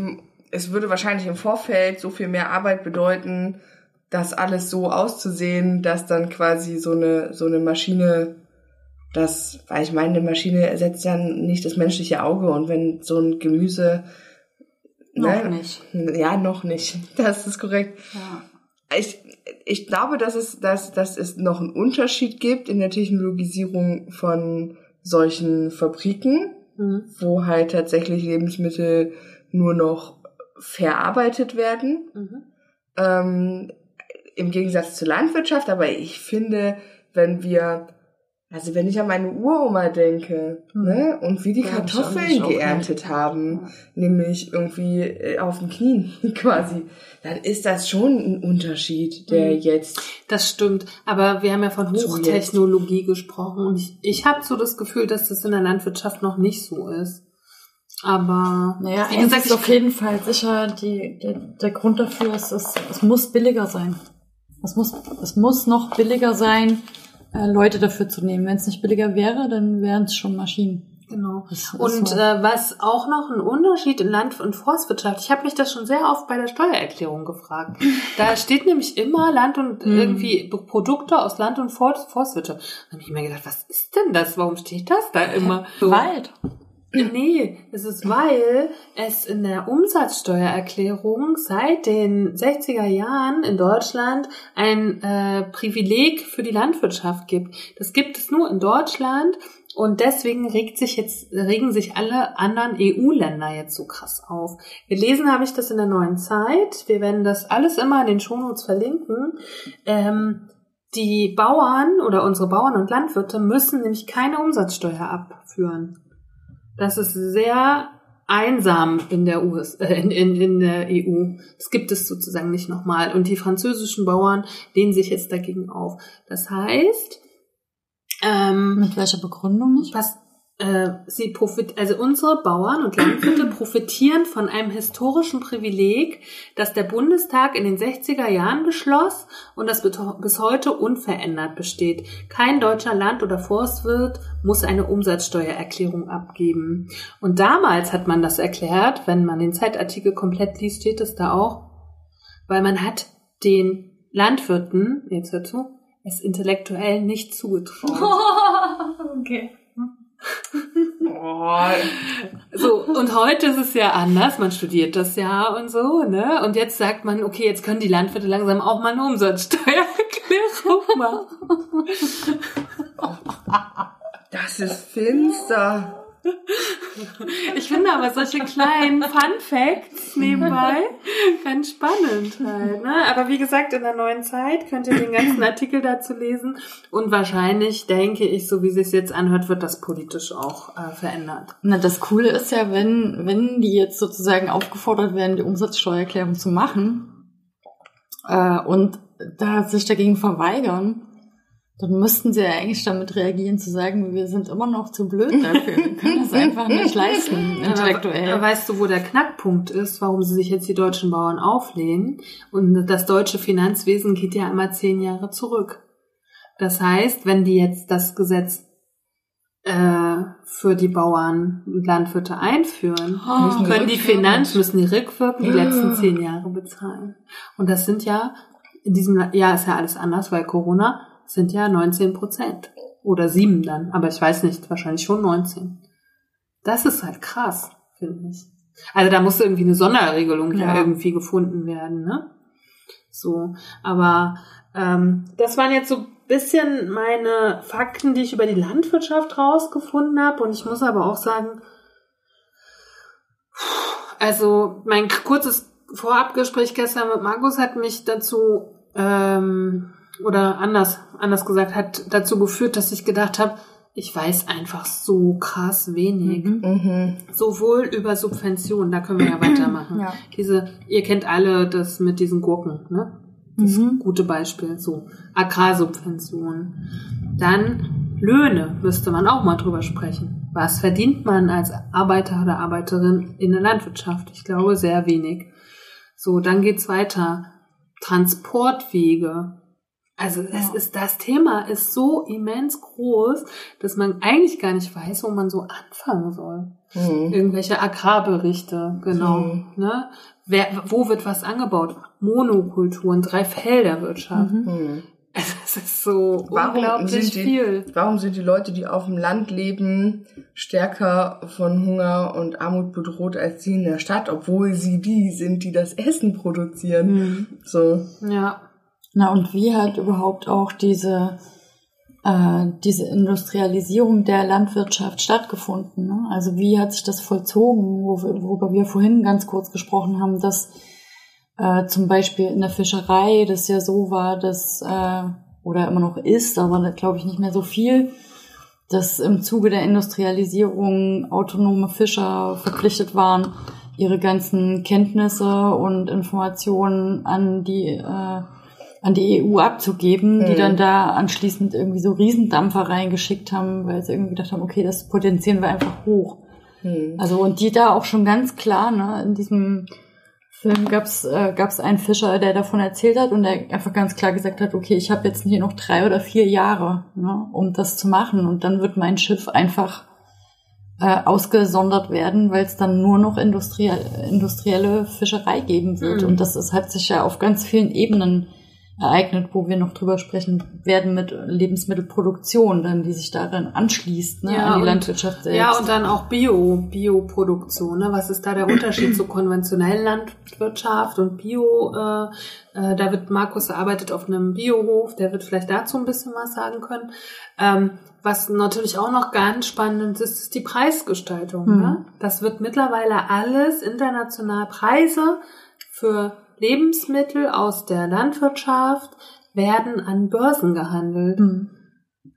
es würde wahrscheinlich im Vorfeld so viel mehr Arbeit bedeuten, das alles so auszusehen, dass dann quasi so eine, so eine Maschine, das, weil ich meine, eine Maschine ersetzt ja nicht das menschliche Auge und wenn so ein Gemüse Noch ne? nicht. Ja, noch nicht. [LAUGHS] Das ist korrekt. Ja. Ich, ich glaube, dass es, dass, dass es noch einen Unterschied gibt in der Technologisierung von solchen Fabriken, Mhm. wo halt tatsächlich Lebensmittel nur noch verarbeitet werden. Mhm. ähm, im Gegensatz zur Landwirtschaft, aber ich finde, wenn wir, also wenn ich an meine Uroma denke, Hm. ne, und wie die Ja, Kartoffeln nicht geerntet haben, nämlich irgendwie äh, auf den Knien [LAUGHS] quasi, dann ist das schon ein Unterschied, der Hm. jetzt, Das stimmt, aber wir haben ja von Hochtechnologie gesprochen und ich, ich habe so das Gefühl, dass das in der Landwirtschaft noch nicht so ist. Aber Naja, wie gesagt, ist auf jeden Fall sicher, die, der, der Grund dafür ist, es, es muss billiger sein. Es muss, es muss noch billiger sein, äh, Leute dafür zu nehmen. Wenn es nicht billiger wäre, dann wären es schon Maschinen. Genau. Und äh, was auch noch ein Unterschied in Land- und Forstwirtschaft, ich habe mich das schon sehr oft bei der Steuererklärung gefragt. Da [LAUGHS] steht nämlich immer Land und Hm. irgendwie Produkte aus Land- und Forst Forstwirtschaft. Da habe ich mir gedacht, was ist denn das? Warum steht das da immer? So. Wald. Nee, es ist, weil es in der Umsatzsteuererklärung seit den 60er Jahren in Deutschland ein äh, Privileg für die Landwirtschaft gibt. Das gibt es nur in Deutschland und deswegen regt sich jetzt, regen sich alle anderen EU-Länder jetzt so krass auf. Gelesen habe ich das in der neuen Zeit. Wir werden das alles immer in den Shownotes verlinken. Ähm, die Bauern oder unsere Bauern und Landwirte müssen nämlich keine Umsatzsteuer abführen. Das ist sehr einsam in der US, äh, in, in, in der EU. Das gibt es sozusagen nicht nochmal. Und die französischen Bauern lehnen sich jetzt dagegen auf. Das heißt, ähm, Mit welcher Begründung nicht? was äh, sie profit also unsere Bauern und Landwirte profitieren von einem historischen Privileg, das der Bundestag in den 60er Jahren beschloss und das bis heute unverändert besteht. Kein deutscher Land- oder Forstwirt muss eine Umsatzsteuererklärung abgeben. Und damals hat man das erklärt, wenn man den Zeitartikel komplett liest, steht es da auch, weil man hat den Landwirten, jetzt hör zu, es intellektuell nicht zugetraut. [LAUGHS] okay. Oh, So, und heute ist es ja anders. Man studiert das ja und so, ne? Und jetzt sagt man, okay, jetzt können die Landwirte langsam auch mal eine Umsatzsteuererklärung [LAUGHS] machen. das ist finster. Ich finde aber solche kleinen Fun Facts nebenbei ganz spannend halt, ne? Aber wie gesagt, in der neuen Zeit könnt ihr den ganzen Artikel dazu lesen. Und wahrscheinlich, denke ich, so wie es sich jetzt anhört, wird das politisch auch äh, verändert. Na, das Coole ist ja, wenn, wenn die jetzt sozusagen aufgefordert werden, die Umsatzsteuererklärung zu machen äh, und da sich dagegen verweigern, dann müssten sie ja eigentlich damit reagieren, zu sagen, wir sind immer noch zu blöd dafür. Wir können das einfach nicht leisten, [LAUGHS] Aber intellektuell. weißt du, wo der Knackpunkt ist, warum sie sich jetzt die deutschen Bauern auflehnen? Und das deutsche Finanzwesen geht ja immer zehn Jahre zurück. Das heißt, wenn die jetzt das Gesetz äh, für die Bauern und Landwirte einführen, Oh, können die Finanz, müssen die rückwirkend die letzten zehn Jahre bezahlen. Und das sind ja, in diesem Jahr ist ja alles anders, weil Corona sind ja 19 Prozent. Oder sieben dann. Aber ich weiß nicht, wahrscheinlich schon 19. Das ist halt krass, finde ich. Also da muss irgendwie eine Sonderregelung ja. Ja. irgendwie gefunden werden, ne? So, aber ähm, das waren jetzt so ein bisschen meine Fakten, die ich über die Landwirtschaft rausgefunden habe. Und ich muss aber auch sagen, also mein kurzes Vorabgespräch gestern mit Markus hat mich dazu ähm, oder anders anders gesagt hat dazu geführt, dass ich gedacht habe, ich weiß einfach so krass wenig, Mhm. sowohl über Subventionen, da können wir ja [CLEARS THROAT] weitermachen. Ja. Diese, ihr kennt alle das mit diesen Gurken, ne? Das Mhm. gute Beispiel, so Agrarsubventionen. Dann Löhne müsste man auch mal drüber sprechen. Was verdient man als Arbeiter oder Arbeiterin in der Landwirtschaft? Ich glaube sehr wenig. So, dann geht's weiter. Transportwege. Also es Ja. ist das Thema ist so immens groß, dass man eigentlich gar nicht weiß, wo man so anfangen soll. Mhm. Irgendwelche Agrarberichte, genau. Mhm. Ne? Wer, wo wird was angebaut? Monokulturen, Dreifelderwirtschaft. Mhm. Mhm. [LAUGHS] Es ist so Warum unglaublich sind die- viel. Warum sind die Leute, die auf dem Land leben, stärker von Hunger und Armut bedroht als die in der Stadt, obwohl sie die sind, die das Essen produzieren? So. Ja. Na und wie hat überhaupt auch diese äh, diese Industrialisierung der Landwirtschaft stattgefunden? Ne? Also wie hat sich das vollzogen, worüber wir vorhin ganz kurz gesprochen haben, dass äh, zum Beispiel in der Fischerei das ja so war, dass äh, oder immer noch ist, aber glaube ich nicht mehr so viel, dass im Zuge der Industrialisierung autonome Fischer verpflichtet waren, ihre ganzen Kenntnisse und Informationen an die äh, an die EU abzugeben, die Mhm. dann da anschließend irgendwie so Riesendampfer reingeschickt haben, weil sie irgendwie gedacht haben, okay, das potenzieren wir einfach hoch. Hm. Also und die da auch schon ganz klar, ne, in diesem Film gab's äh, gab's einen Fischer, der davon erzählt hat und der einfach ganz klar gesagt hat, okay, ich habe jetzt hier noch drei oder vier Jahre, ne, um das zu machen und dann wird mein Schiff einfach äh, ausgesondert werden, weil es dann nur noch industrie industrielle Fischerei geben wird. Mhm. Und das ist, hat sich ja auf ganz vielen Ebenen ereignet, wo wir noch drüber sprechen werden mit Lebensmittelproduktion, dann die sich daran anschließt, ne, Ja, an die und- Landwirtschaft selbst. Ja, und dann auch Bio, Bioproduktion. Ne? Was ist da der Unterschied zu konventionellen Landwirtschaft und Bio? Äh, äh, da wird Markus arbeitet auf einem Biohof, der wird vielleicht dazu ein bisschen was sagen können. Ähm, was natürlich auch noch ganz spannend ist, ist die Preisgestaltung. Mhm. Ne? Das wird mittlerweile alles international Preise für Lebensmittel aus der Landwirtschaft werden an Börsen gehandelt. Hm.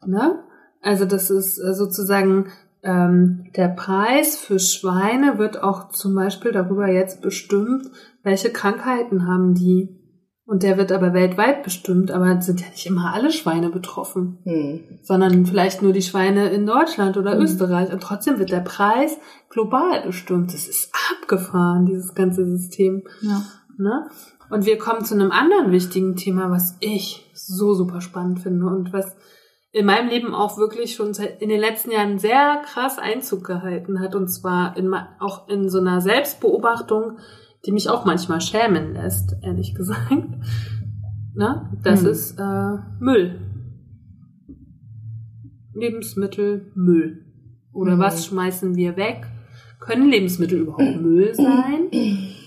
Ne? Also das ist äh, sozusagen ähm, der Preis für Schweine wird auch zum Beispiel darüber jetzt bestimmt, welche Krankheiten haben die. Und der wird aber weltweit bestimmt, aber es sind ja nicht immer alle Schweine betroffen, Hm. sondern vielleicht nur die Schweine in Deutschland oder Mhm. Österreich. Und trotzdem wird der Preis global bestimmt. Das ist abgefahren, dieses ganze System. Ja. Ne? Und wir kommen zu einem anderen wichtigen Thema, was ich so super spannend finde und was in meinem Leben auch wirklich schon seit in den letzten Jahren sehr krass Einzug gehalten hat. Und zwar in, auch in so einer Selbstbeobachtung, die mich auch manchmal schämen lässt, ehrlich [LAUGHS] gesagt. Ne? Das Hm. ist äh, Müll. Lebensmittelmüll. Oder Mhm. was schmeißen wir weg? Können Lebensmittel überhaupt Müll sein? [CLEARS THROAT]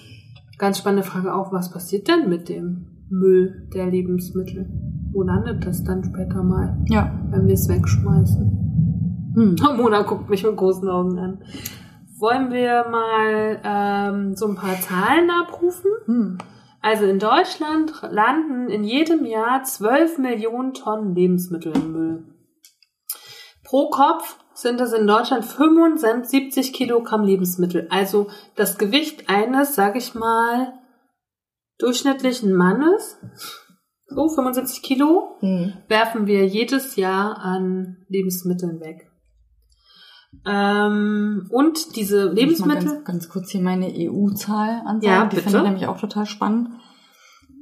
Ganz spannende Frage auch, was passiert denn mit dem Müll der Lebensmittel? Wo landet das dann später mal, Ja. wenn wir es wegschmeißen? Hm. [LAUGHS] Mona guckt mich mit großen Augen an. Wollen wir mal ähm, so ein paar Zahlen abrufen? Hm. Also in Deutschland landen in jedem Jahr 12 Millionen Tonnen Lebensmittel im Müll. Pro Kopf sind es in Deutschland 75 Kilogramm Lebensmittel. Also das Gewicht eines, sag ich mal, durchschnittlichen Mannes, so 75 Kilo, Hm. werfen wir jedes Jahr an Lebensmitteln weg. Ähm, und diese Ich muss mal Lebensmittel, Ganz, ganz kurz hier meine EU-Zahl ansagen. Ja, Die bitte. finde ich nämlich auch total spannend.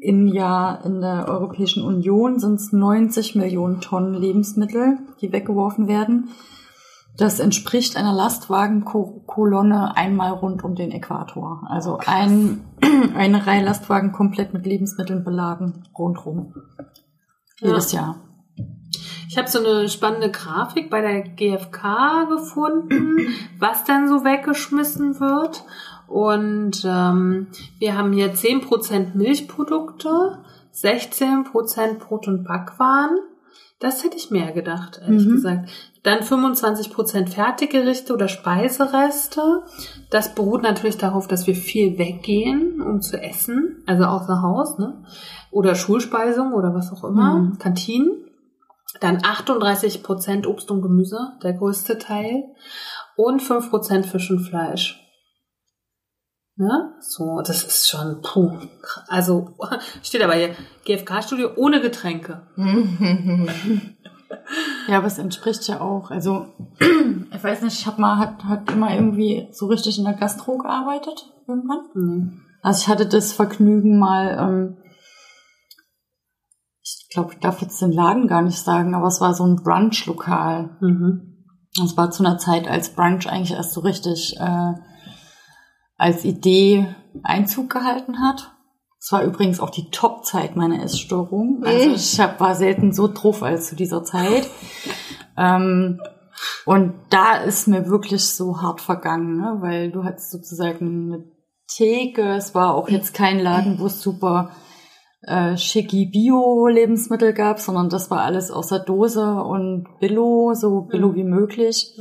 Im Jahr in der Europäischen Union sind es 90 Millionen Tonnen Lebensmittel, die weggeworfen werden. Das entspricht einer Lastwagenkolonne einmal rund um den Äquator. Also ein, [CLEARS THROAT] eine Reihe Lastwagen komplett mit Lebensmitteln beladen rundrum. Jedes Jahr. Ich habe so eine spannende Grafik bei der GfK gefunden, [CLEARS THROAT] was dann so weggeschmissen wird. Und ähm, wir haben hier 10% Milchprodukte, 16% Brot- und Backwaren. Das hätte ich mehr gedacht, ehrlich Mhm. gesagt. Dann 25% Fertiggerichte oder Speisereste. Das beruht natürlich darauf, dass wir viel weggehen, um zu essen, also außer Haus, ne? Oder Schulspeisung oder was auch immer, Mhm. Kantinen. Dann 38 Prozent Obst und Gemüse, der größte Teil. Und 5 Prozent Fisch und Fleisch. Ne? So, das ist schon, puh. Also, [LAUGHS] steht aber hier, GFK-Studio ohne Getränke. [LAUGHS] Ja, aber es entspricht ja auch. Also, [CLEARS THROAT] ich weiß nicht, ich habe mal, hat, hat immer irgendwie so richtig in der Gastro gearbeitet irgendwann. Mhm. Also ich hatte das Vergnügen mal, ähm, ich glaube, ich darf jetzt den Laden gar nicht sagen, aber es war so ein Brunch-Lokal. Mhm. Das war zu einer Zeit, als Brunch eigentlich erst so richtig äh, als Idee Einzug gehalten hat. Es war übrigens auch die Top-Zeit meiner Essstörung. Also ich hab, war selten so drauf als zu dieser Zeit. ähm, und da ist mir wirklich so hart vergangen, ne? weil du hattest sozusagen eine Theke. Es war auch jetzt kein Laden, wo es super äh, schicki Bio-Lebensmittel gab, sondern das war alles aus der Dose und Billo, so Billo wie möglich.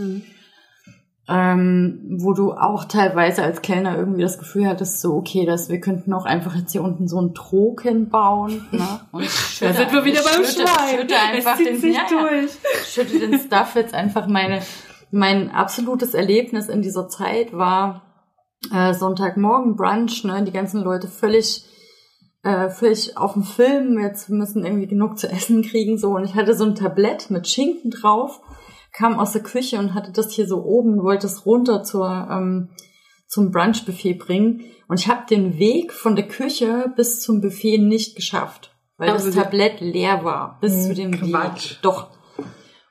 Ähm, wo du auch teilweise als Kellner irgendwie das Gefühl hattest, so okay, dass wir könnten auch einfach jetzt hier unten so einen Trog hinbauen. Ne? [LAUGHS] Und Da sind wir wieder beim schütte, Schwein. Schütte einfach es zieht den, sich ja, ja durch. schütte den Stuff jetzt einfach meine, mein absolutes Erlebnis in dieser Zeit war äh, Sonntagmorgen Brunch, ne, die ganzen Leute völlig äh, völlig auf dem Film, jetzt müssen irgendwie genug zu essen [LAUGHS] kriegen, so, und ich hatte so ein Tablett mit Schinken drauf, kam aus der Küche und hatte das hier so oben, wollte es runter zur, ähm, zum Brunchbuffet bringen, und ich habe den Weg von der Küche bis zum Buffet nicht geschafft, weil Also das Tablett leer war, bis zu dem Quatsch. Weg. Doch.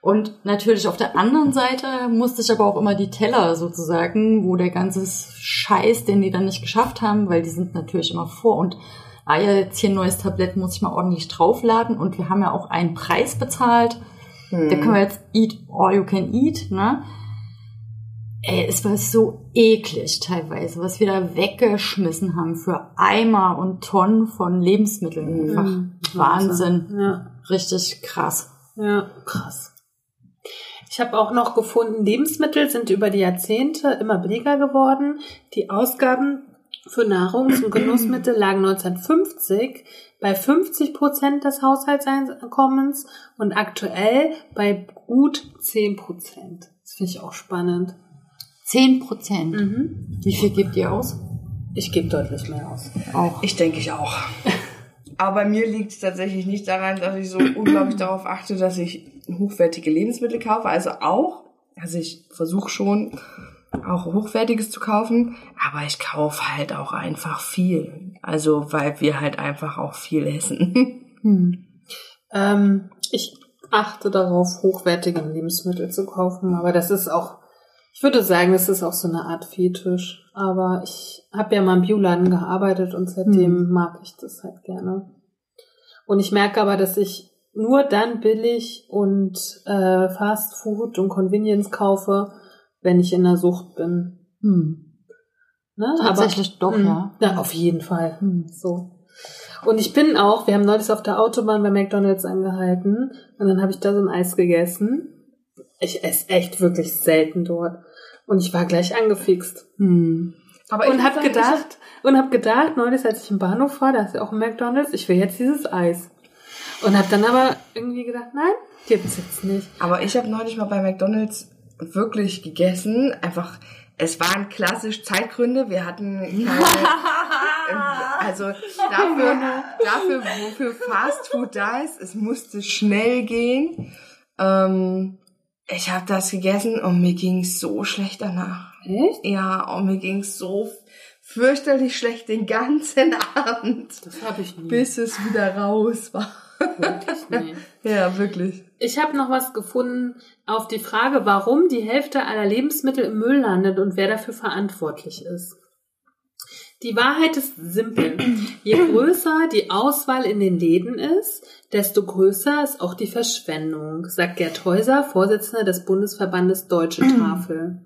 Und natürlich auf der anderen Seite musste ich aber auch immer die Teller sozusagen, wo der ganze Scheiß, den die dann nicht geschafft haben, weil die sind natürlich immer vor und ah ja, jetzt hier ein neues Tablett muss ich mal ordentlich draufladen und wir haben ja auch einen Preis bezahlt. Da können wir jetzt eat all you can eat, ne? Ey, es war so eklig teilweise, was wir da weggeschmissen haben für Eimer und Tonnen von Lebensmitteln. Einfach Wahnsinn. Ja. Richtig krass. Ja, krass. Ich habe auch noch gefunden, Lebensmittel sind über die Jahrzehnte immer billiger geworden. Die Ausgaben für Nahrungs- [CLEARS THROAT] und Genussmittel lagen 1950 bei 50 Prozent des Haushaltseinkommens und aktuell bei gut 10 Prozent. Das finde ich auch spannend. 10 Prozent. Mhm. Wie viel gebt ihr aus? Ich gebe deutlich mehr aus. Auch. Ich denke ich auch. Aber mir liegt es tatsächlich nicht daran, dass ich so unglaublich darauf achte, dass ich hochwertige Lebensmittel kaufe. Also auch, also ich versuche schon auch hochwertiges zu kaufen, aber ich kaufe halt auch einfach viel. Also weil wir halt einfach auch viel essen. [LAUGHS] Hm. Ähm, ich achte darauf, hochwertige Lebensmittel zu kaufen, aber das ist auch, ich würde sagen, das ist auch so eine Art Fetisch. Aber ich habe ja mal im Bioladen gearbeitet und seitdem mag ich das halt gerne. Und ich merke aber, dass ich nur dann billig und äh, Fast Food und Convenience kaufe, wenn ich in der Sucht bin. Hm. Ne? Tatsächlich doch, Mhm. ja. Ja, auf jeden Fall. Hm. So. Und ich bin auch, wir haben neulich auf der Autobahn bei McDonalds angehalten und dann habe ich da so ein Eis gegessen. Ich esse echt wirklich selten dort. Und ich war gleich angefixt. Hm. Aber ich und muss hab sagen, ich gedacht, und hab gedacht, neulich, als ich im Bahnhof war, da ist ja auch ein McDonalds, ich will jetzt dieses Eis. Und hab dann aber irgendwie gedacht, nein, gibt's jetzt nicht. Aber ich habe neulich mal bei McDonalds wirklich gegessen. Einfach, es waren klassisch Zeitgründe. Wir hatten keine, [LAUGHS] also dafür, dafür, wofür Fast Food da ist, es musste schnell gehen. Ähm, ich habe das gegessen und mir ging's so schlecht danach. Echt? Ja, und mir ging's so fürchterlich schlecht den ganzen [LAUGHS] Abend, Das habe ich nie. bis es wieder raus war. Wirklich. [LAUGHS] Ja, wirklich. Ich habe noch was gefunden auf die Frage, warum die Hälfte aller Lebensmittel im Müll landet und wer dafür verantwortlich ist. Die Wahrheit ist simpel. Je größer die Auswahl in den Läden ist, desto größer ist auch die Verschwendung, sagt Gerd Häuser, Vorsitzender des Bundesverbandes Deutsche Tafel.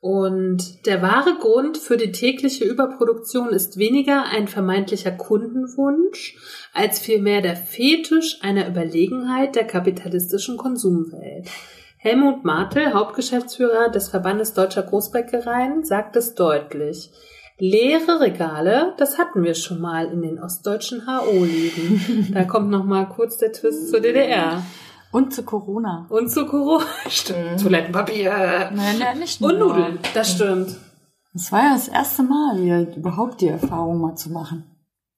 Und der wahre Grund für die tägliche Überproduktion ist weniger ein vermeintlicher Kundenwunsch, als vielmehr der Fetisch einer Überlegenheit der kapitalistischen Konsumwelt. Helmut Martel, Hauptgeschäftsführer des Verbandes Deutscher Großbäckereien, sagt es deutlich. Leere Regale, das hatten wir schon mal in den ostdeutschen HO-Läden. [LAUGHS] Da kommt noch mal kurz der Twist zur DDR. Und zu Corona. Und zu Corona. [LAUGHS] Stimmt. Toilettenpapier. Nein, nein, nicht Und nur. Nudeln. Das stimmt. Das war ja das erste Mal, wieder überhaupt die Erfahrung mal zu machen.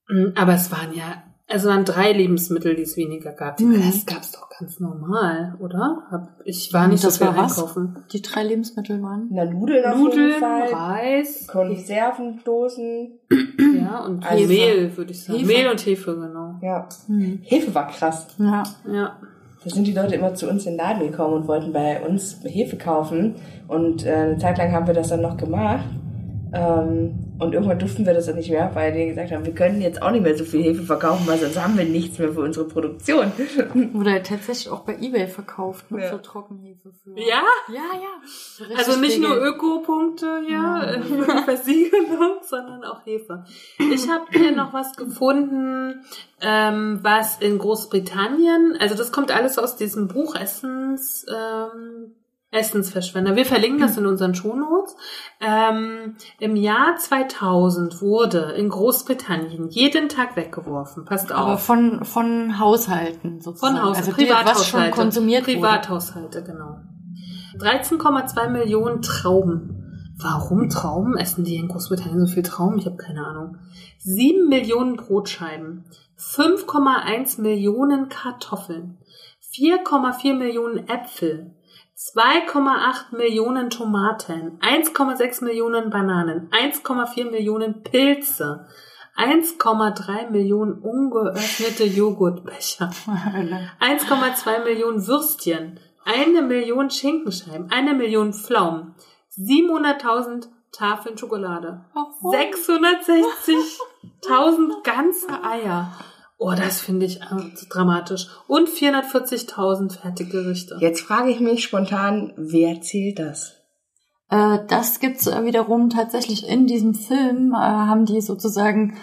Mm, Aber es waren ja, es waren drei Lebensmittel, die es weniger gab. Mhm. Das gab's doch ganz normal, oder? Ich war nicht das so viel war was? einkaufen. Die drei Lebensmittel waren? Na, Nudeln auf jeden Nudeln, Fall. Reis, Konservendosen. ja, und Also Mehl, würde ich sagen. Hefe. Mehl und Hefe, genau. Ja. Hm. Hefe war krass. Ja. Ja. Da sind die Leute immer zu uns in den Laden gekommen und wollten bei uns Hefe kaufen. Und äh, eine Zeit lang haben wir das dann noch gemacht. Ähm, Und irgendwann durften wir das dann nicht mehr, weil die gesagt haben, wir können jetzt auch nicht mehr so viel Hefe verkaufen, weil sonst haben wir nichts mehr für unsere Produktion. [LAUGHS] Wurde tatsächlich auch bei Ebay verkauft, ne, Ja. für Trockenhefe. Für Ja? Ja, ja. So richtig Also nicht nur. Öko-Punkte, ja, äh, [LAUGHS] Versiegelung, sondern auch Hefe. Ich habe hier noch was gefunden, ähm, was in Großbritannien, also das kommt alles aus diesem Buch Essens, ähm, Essensverschwender. Wir verlinken das in unseren Shownotes. Ähm, Im Jahr 2000 wurde in Großbritannien jeden Tag weggeworfen. Passt Aber auf. von, von Haushalten sozusagen. Von Haus, also die, was schon Privathaushalte. konsumiert Privathaushalte, genau. 13,2 Millionen Trauben. Warum Trauben? Essen die in Großbritannien so viel Trauben? Ich habe keine Ahnung. 7 Millionen Brotscheiben. 5,1 Millionen Kartoffeln. 4,4 Millionen Äpfel. 2,8 Millionen Tomaten. 1,6 Millionen Bananen. 1,4 Millionen Pilze. 1,3 Millionen ungeöffnete Joghurtbecher. [LAUGHS] wurde. 1,2 Millionen Würstchen, eine Million Schinkenscheiben, eine Million Pflaumen, 700.000 Tafeln Schokolade, 660.000 ganze Eier. Oh, das finde ich äh, dramatisch. Und 440.000 Fertiggerichte. Jetzt frage ich mich spontan, wer zählt das? Äh, das gibt's wiederum tatsächlich in diesem Film, äh, haben die sozusagen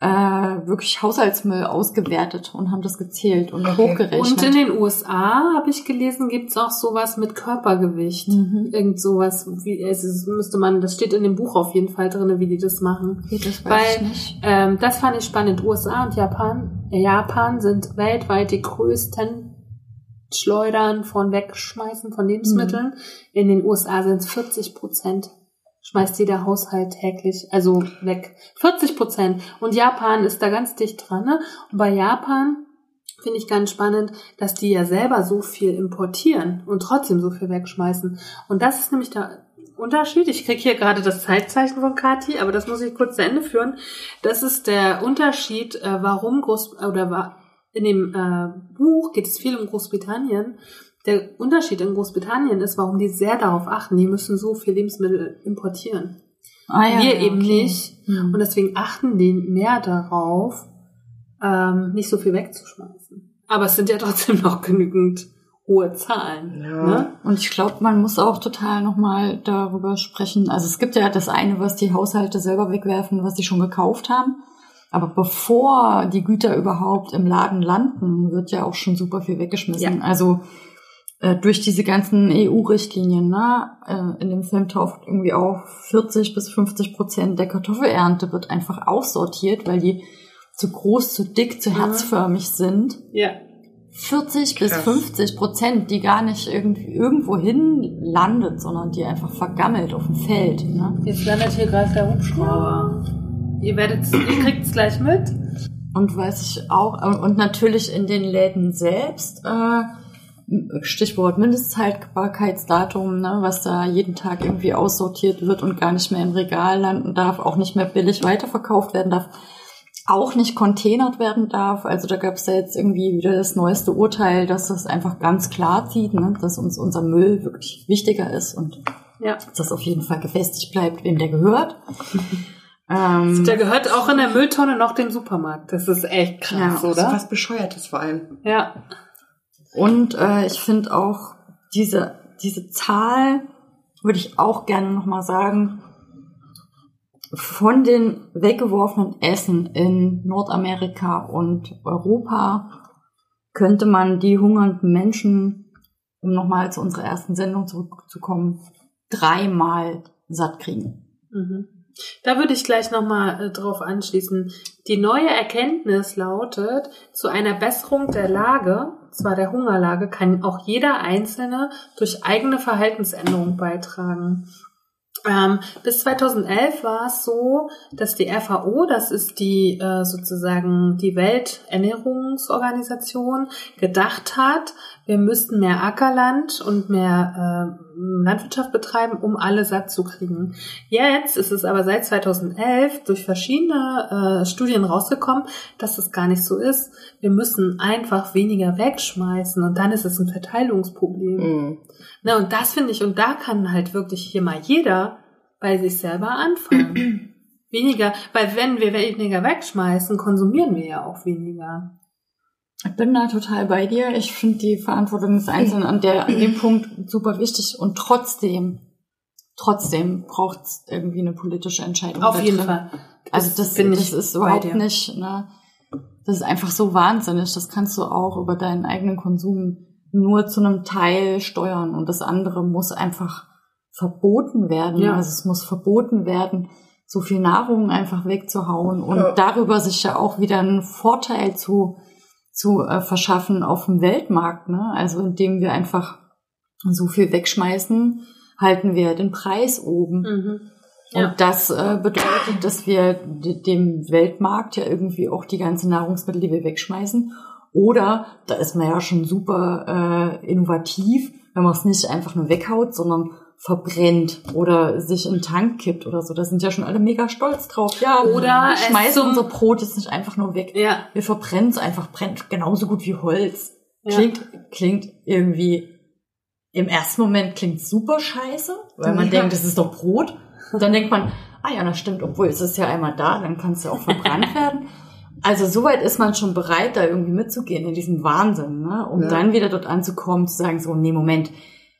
äh, wirklich Haushaltsmüll ausgewertet und haben das gezählt und Okay. hochgerechnet. Und in den USA, habe ich gelesen, gibt's auch sowas mit Körpergewicht. Mhm. Irgend sowas, wie, es ist, müsste man, das steht in dem Buch auf jeden Fall drinne, wie die das machen. Okay, das weiß Weil ich nicht. Ähm, das fand ich spannend. USA und Japan. Japan sind weltweit die größten Schleudern von Wegschmeißen von Lebensmitteln. In den USA sind es 40 Prozent. Schmeißt jeder Haushalt täglich, also weg. 40 Prozent. Und Japan ist da ganz dicht dran. Ne? Und bei Japan finde ich ganz spannend, dass die ja selber so viel importieren und trotzdem so viel wegschmeißen. Und das ist nämlich der Unterschied. Ich kriege hier gerade das Zeitzeichen von Kati, aber das muss ich kurz zu Ende führen. Das ist der Unterschied, äh, warum Groß oder wa- in dem äh, Buch geht es viel um Großbritannien. Der Unterschied in Großbritannien ist, warum die sehr darauf achten, die müssen so viel Lebensmittel importieren. Ah, ja, Wir ja, eben okay. nicht. Mhm. Und deswegen achten die mehr darauf, ähm, nicht so viel wegzuschmeißen. Aber es sind ja trotzdem noch genügend hohe Zahlen. Ja. Ne? Und ich glaube, man muss auch total nochmal darüber sprechen. Also es gibt ja das eine, was die Haushalte selber wegwerfen, was sie schon gekauft haben. Aber bevor die Güter überhaupt im Laden landen, wird ja auch schon super viel weggeschmissen. Ja. Also äh, durch diese ganzen EU-Richtlinien, ne, äh, in dem Film taucht irgendwie auch 40 bis 50 Prozent der Kartoffelernte wird einfach aussortiert, weil die zu groß, zu dick, zu Mhm. herzförmig sind. Ja. 40 bis Krass. 50 Prozent, die gar nicht irgendwie irgendwo hin landet, sondern die einfach vergammelt auf dem Feld. Ne? Jetzt landet hier gerade der Hubschrauber. Ihr werdet, ihr kriegt es gleich mit. Und weiß ich auch, und natürlich in den Läden selbst, äh, Stichwort Mindesthaltbarkeitsdatum, ne, was da jeden Tag irgendwie aussortiert wird und gar nicht mehr im Regal landen darf, auch nicht mehr billig weiterverkauft werden darf, auch nicht containert werden darf. Also da gab es ja jetzt irgendwie wieder das neueste Urteil, dass das einfach ganz klar zieht, ne, dass uns unser Müll wirklich wichtiger ist und Ja. dass das auf jeden Fall gefestigt bleibt, wem der gehört. [LAUGHS] ähm, Der gehört auch in der Mülltonne noch dem Supermarkt. Das ist echt krass, Ja, Das ist oder? was Bescheuertes vor allem. Ja. Und äh, ich finde auch diese, diese Zahl, würde ich auch gerne nochmal sagen, von den weggeworfenen Essen in Nordamerika und Europa könnte man die hungernden Menschen, um nochmal zu unserer ersten Sendung zurückzukommen, dreimal satt kriegen. Mhm. Da würde ich gleich nochmal äh, drauf anschließen. Die neue Erkenntnis lautet, zu einer Besserung der Lage, zwar der Hungerlage, kann auch jeder Einzelne durch eigene Verhaltensänderung beitragen. Ähm, bis 2011 war es so, dass die FAO, das ist die äh, sozusagen die Welternährungsorganisation, gedacht hat, wir müssten mehr Ackerland und mehr äh, Landwirtschaft betreiben, um alle satt zu kriegen. Jetzt ist es aber seit 2011 durch verschiedene äh, Studien rausgekommen, dass das gar nicht so ist. Wir müssen einfach weniger wegschmeißen und dann ist es ein Verteilungsproblem. Mhm. Na, und das finde ich, und da kann halt wirklich hier mal jeder bei sich selber anfangen. [CLEARS THROAT] Weniger, weil wenn wir weniger wegschmeißen, konsumieren wir ja auch weniger. Ich bin da total bei dir. Ich finde die Verantwortung des Einzelnen an, der, an dem [CLEARS THROAT] Punkt super wichtig und trotzdem, trotzdem braucht es irgendwie eine politische Entscheidung. Auf jeden drin. Fall. Also das, bin das ich ist bei überhaupt nicht, ne? Das ist einfach so wahnsinnig. Das kannst du auch über deinen eigenen Konsum nur zu einem Teil steuern und das andere muss einfach verboten werden. Ja. Also es muss verboten werden, so viel Nahrung einfach wegzuhauen und Ja. darüber sich ja auch wieder einen Vorteil zu zu äh, verschaffen auf dem Weltmarkt. Ne? Also indem wir einfach so viel wegschmeißen, halten wir den Preis oben. Mhm. Ja. Und das äh, bedeutet, dass wir dem Weltmarkt ja irgendwie auch die ganzen Nahrungsmittel, die wir wegschmeißen, oder da ist man ja schon super äh, innovativ, wenn man es nicht einfach nur weghaut, sondern verbrennt oder sich in den Tank kippt oder so. Da sind ja schon alle mega stolz drauf. Ja, Oder schmeißen unser Brot jetzt nicht einfach nur weg. Ja. Wir verbrennen es einfach, brennt genauso gut wie Holz. Ja. Klingt, klingt irgendwie, im ersten Moment klingt super scheiße, weil man Ja. denkt, das ist doch Brot. Und dann denkt man, ah ja, das stimmt, obwohl es ist ja einmal da, dann kann es ja auch verbrannt [LAUGHS] werden. Also soweit ist man schon bereit, da irgendwie mitzugehen in diesem Wahnsinn, ne? um Ja. dann wieder dort anzukommen, zu sagen, so, nee, Moment,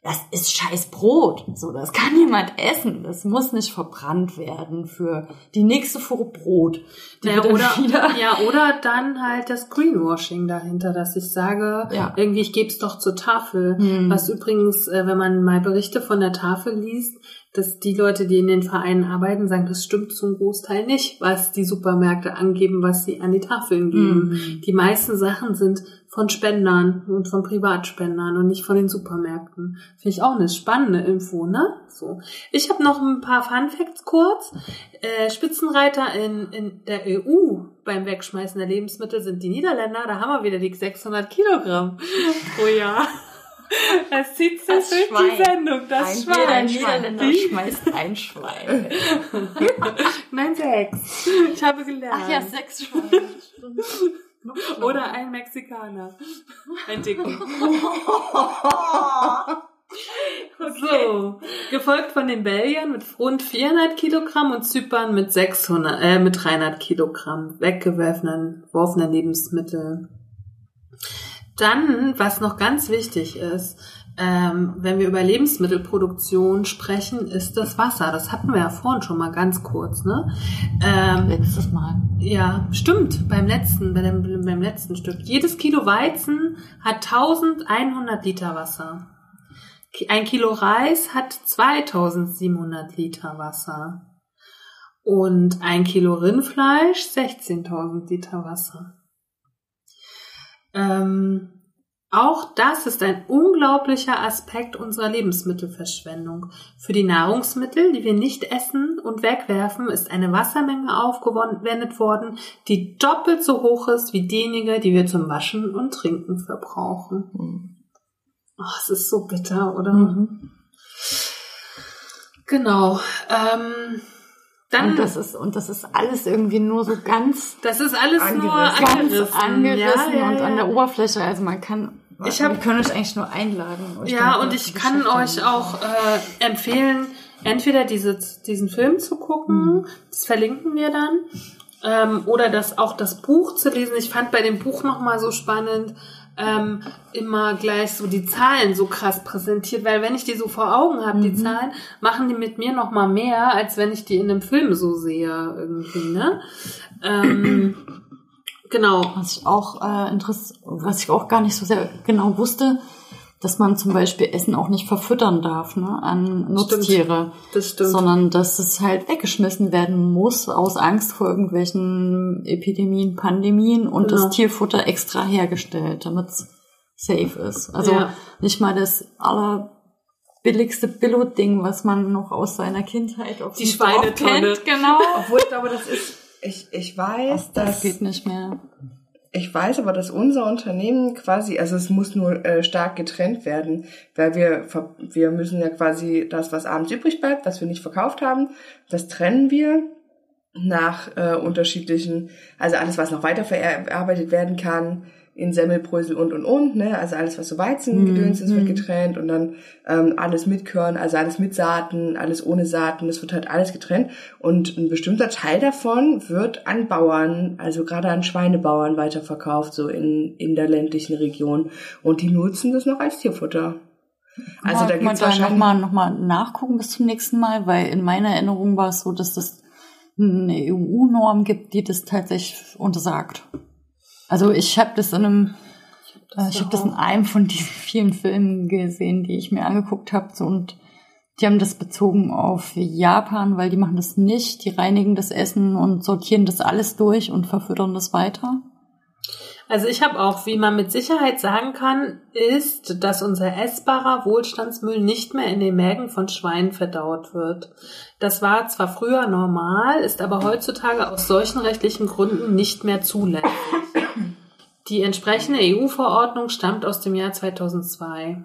das ist scheiß Brot. So, das kann [LAUGHS] jemand essen. Das muss nicht verbrannt werden für die nächste Fuhre Brot. Ja, oder, [LAUGHS] ja, oder dann halt das Greenwashing dahinter, dass ich sage, Ja. irgendwie, ich gebe es doch zur Tafel. Hm. Was übrigens, äh, wenn man mal Berichte von der Tafel liest, dass die Leute, die in den Vereinen arbeiten, sagen, das stimmt zum Großteil nicht, was die Supermärkte angeben, was sie an die Tafeln geben. Mhm. Die meisten Sachen sind von Spendern und von Privatspendern und nicht von den Supermärkten. Finde ich auch eine spannende Info, ne? So. Ich habe noch ein paar Fun Facts kurz. Äh, Spitzenreiter in, in der EU beim Wegschmeißen der Lebensmittel sind die Niederländer. Da haben wir wieder die 600 Kilogramm pro Jahr. [LAUGHS] Das zieht sich Das durch Schwein. die Sendung. Das ein Schwein. Schwein. Niederländer Die- schmeißt ein Schwein. [LAUGHS] Nein, sechs. Ich habe gelernt. Ach ja, sechs Schweine. [LAUGHS] Oder ein Mexikaner. Ein Dicken. So, gefolgt von den Belgiern mit rund 400 Kilogramm und Zypern mit 600, äh, mit 300 Kilogramm weggeworfenen geworfenen Lebensmittel. Dann, was noch ganz wichtig ist, ähm, wenn wir über Lebensmittelproduktion sprechen, ist das Wasser. Das hatten wir ja vorhin schon mal ganz kurz, ne? Ähm, Letztes Mal. ja, stimmt. Beim letzten, bei dem, beim letzten Stück. Jedes Kilo Weizen hat 1100 Liter Wasser. Ein Kilo Reis hat 2700 Liter Wasser. Und ein Kilo Rindfleisch 16.000 Liter Wasser. Ähm, auch das ist ein unglaublicher Aspekt unserer Lebensmittelverschwendung. Für die Nahrungsmittel, die wir nicht essen und wegwerfen, ist eine Wassermenge aufgewendet worden, die doppelt so hoch ist wie diejenige, die wir zum Waschen und Trinken verbrauchen. Oh, es ist so bitter, oder? Mhm. Genau. Ähm, dann, Und das ist, und das ist alles irgendwie nur so ganz, das ist alles nur Angerissen. ganz angerissen. angerissen Ja, ja, und an der. Oberfläche. Also man kann, Ich hab- wir können euch eigentlich nur einladen. Ja, und ich kann euch auch äh, empfehlen, entweder diese, diesen Film zu gucken, das verlinken wir dann, ähm, oder das auch das Buch zu lesen. Ich fand bei dem Buch nochmal so spannend, ähm, immer gleich so die Zahlen so krass präsentiert, weil wenn ich die so vor Augen habe, die Zahlen, machen die mit mir nochmal mehr, als wenn ich die in einem Film so sehe irgendwie, ne? Ähm, [CLEARS THROAT] genau. Was ich auch äh, interess was ich auch gar nicht so sehr genau wusste, dass man zum Beispiel Essen auch nicht verfüttern darf, ne, an Nutztiere. Das stimmt. Sondern dass es halt weggeschmissen werden muss aus Angst vor irgendwelchen Epidemien, Pandemien und Genau. das Tierfutter extra hergestellt, damit es safe ist. Also Ja. nicht mal das allerbilligste Billo-Ding, was man noch aus seiner Kindheit auf Die Schweinetonne. kennt, genau. Obwohl ich glaube, das ist, ich, ich weiß, Das dass, geht nicht mehr. Ich weiß aber, dass unser Unternehmen quasi, also es muss nur äh, stark getrennt werden, weil wir, wir müssen ja quasi das, was abends übrig bleibt, was wir nicht verkauft haben, das trennen wir nach äh, unterschiedlichen, also alles, was noch weiterverarbeitet werden kann, in Semmelbrösel und und und, ne? Also alles, was so Weizengedöns ist, wird getrennt und dann ähm, alles mit Körn, also alles mit Saaten, alles ohne Saaten, das wird halt alles getrennt. Und ein bestimmter Teil davon wird an Bauern, also gerade an Schweinebauern weiterverkauft, so in, in der ländlichen Region. Und die nutzen das noch als Tierfutter. Also da gibt's wahrscheinlich... nochmal noch mal nachgucken bis zum nächsten Mal, weil in meiner Erinnerung war es so, dass das eine EU-Norm gibt, die das tatsächlich untersagt. Also ich habe das in einem, äh, ich habe das in einem von diesen [LAUGHS] vielen Filmen gesehen, die ich mir angeguckt habe, so, und die haben das bezogen auf Japan, weil die machen das nicht, die reinigen das Essen und sortieren das alles durch und verfüttern das weiter. Also ich habe auch, wie man mit Sicherheit sagen kann, ist, dass unser essbarer Wohlstandsmüll nicht mehr in den Mägen von Schweinen verdaut wird. Das war zwar früher normal, ist aber heutzutage aus solchen rechtlichen Gründen nicht mehr zulässig. [LAUGHS] Die entsprechende EU-Verordnung stammt aus dem Jahr 2002.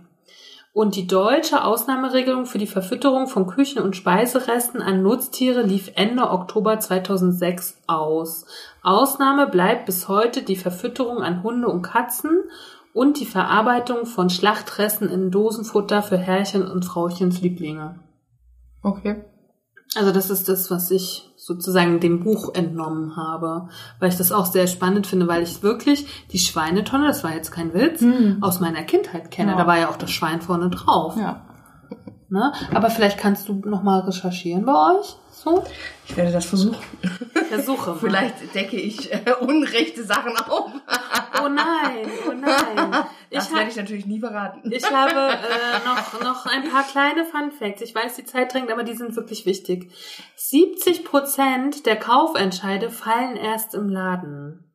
Und die deutsche Ausnahmeregelung für die Verfütterung von Küchen- und Speiseresten an Nutztiere lief Ende Oktober 2006 aus. Ausnahme bleibt bis heute die Verfütterung an Hunde und Katzen und die Verarbeitung von Schlachtresten in Dosenfutter für Herrchen und Frauchens Lieblinge. Okay. Also das ist das, was ich sozusagen dem Buch entnommen habe, weil ich das auch sehr spannend finde, weil ich wirklich die Schweinetonne, das war jetzt kein Witz, aus meiner Kindheit kenne. Ja. Da war ja auch das Schwein vorne drauf. Ja. Ne? Aber vielleicht kannst du noch mal recherchieren bei euch. So? Ich werde das versuchen. Versuche mal. [LAUGHS] Vielleicht decke ich äh, unrechte Sachen auf. Oh nein, oh nein. Das werde ich natürlich nie verraten. ich habe äh, noch, noch ein paar kleine Fun Facts. Ich weiß, die Zeit drängt, aber die sind wirklich wichtig. 70 Prozent der Kaufentscheide fallen erst im Laden.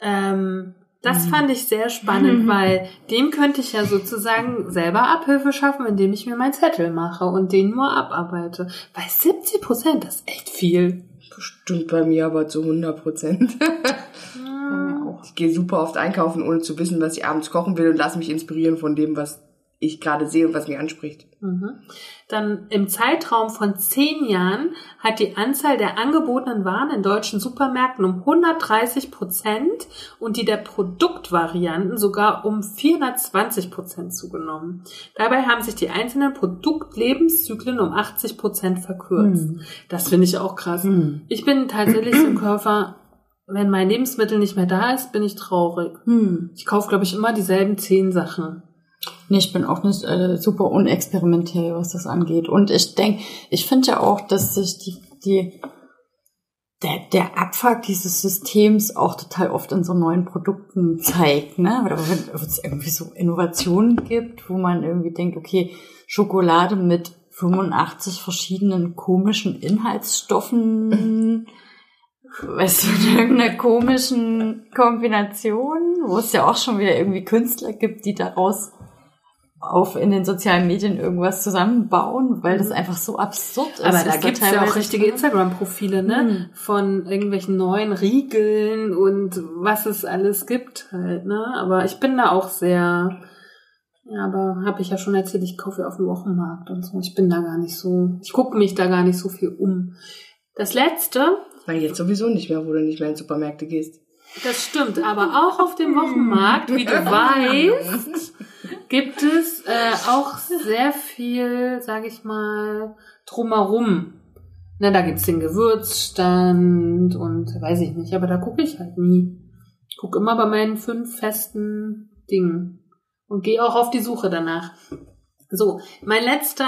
Ähm, das fand ich sehr spannend, weil dem könnte ich ja sozusagen selber Abhilfe schaffen, indem ich mir meinen Zettel mache und den nur abarbeite. Bei 70 Prozent, das ist echt viel. Bestimmt bei mir aber zu 100 Prozent. [LAUGHS] Ich gehe super oft einkaufen, ohne zu wissen, was ich abends kochen will und lasse mich inspirieren von dem, was ich gerade sehe und was mich anspricht. Mhm. Dann im Zeitraum von zehn Jahren hat die Anzahl der angebotenen Waren in deutschen Supermärkten um 130 Prozent und die der Produktvarianten sogar um 420 Prozent zugenommen. Dabei haben sich die einzelnen Produktlebenszyklen um 80 Prozent verkürzt. Das finde ich auch krass. Ich bin tatsächlich so ein Käufer, wenn mein Lebensmittel nicht mehr da ist, bin ich traurig. Hm. Ich kaufe, glaube ich, immer dieselben zehn Sachen. Nee, ich bin auch nicht äh, super unexperimentell, was das angeht. Und ich denke, ich finde ja auch, dass sich die, die der, der Abfuck dieses Systems auch total oft in so neuen Produkten zeigt, ne? Oder wenn es irgendwie so Innovationen gibt, wo man irgendwie denkt, okay, Schokolade mit 85 verschiedenen komischen Inhaltsstoffen, weißt du, in irgendeiner komischen Kombination, wo es ja auch schon wieder irgendwie Künstler gibt, die daraus auf in den sozialen Medien irgendwas zusammenbauen, weil das einfach so absurd ist. Aber da was gibt's ja auch richtige Instagram-Profile, ne? Mhm. Von irgendwelchen neuen Riegeln und was es alles gibt halt, ne? Aber ich bin da auch sehr, ja, aber habe ich ja schon erzählt, ich kaufe ja auf dem Wochenmarkt und so. Ich bin da gar nicht so, ich gucke mich da gar nicht so viel um. Das letzte, Na, jetzt sowieso nicht mehr, wo du nicht mehr in Supermärkte gehst. Das stimmt, aber auch auf dem Wochenmarkt, wie du weißt, gibt es äh, auch sehr viel, sage ich mal, drumherum. Na, da gibt's den Gewürzstand und weiß ich nicht, aber da gucke ich halt nie. Ich gucke immer bei meinen fünf festen Dingen und gehe auch auf die Suche danach. So, mein letzter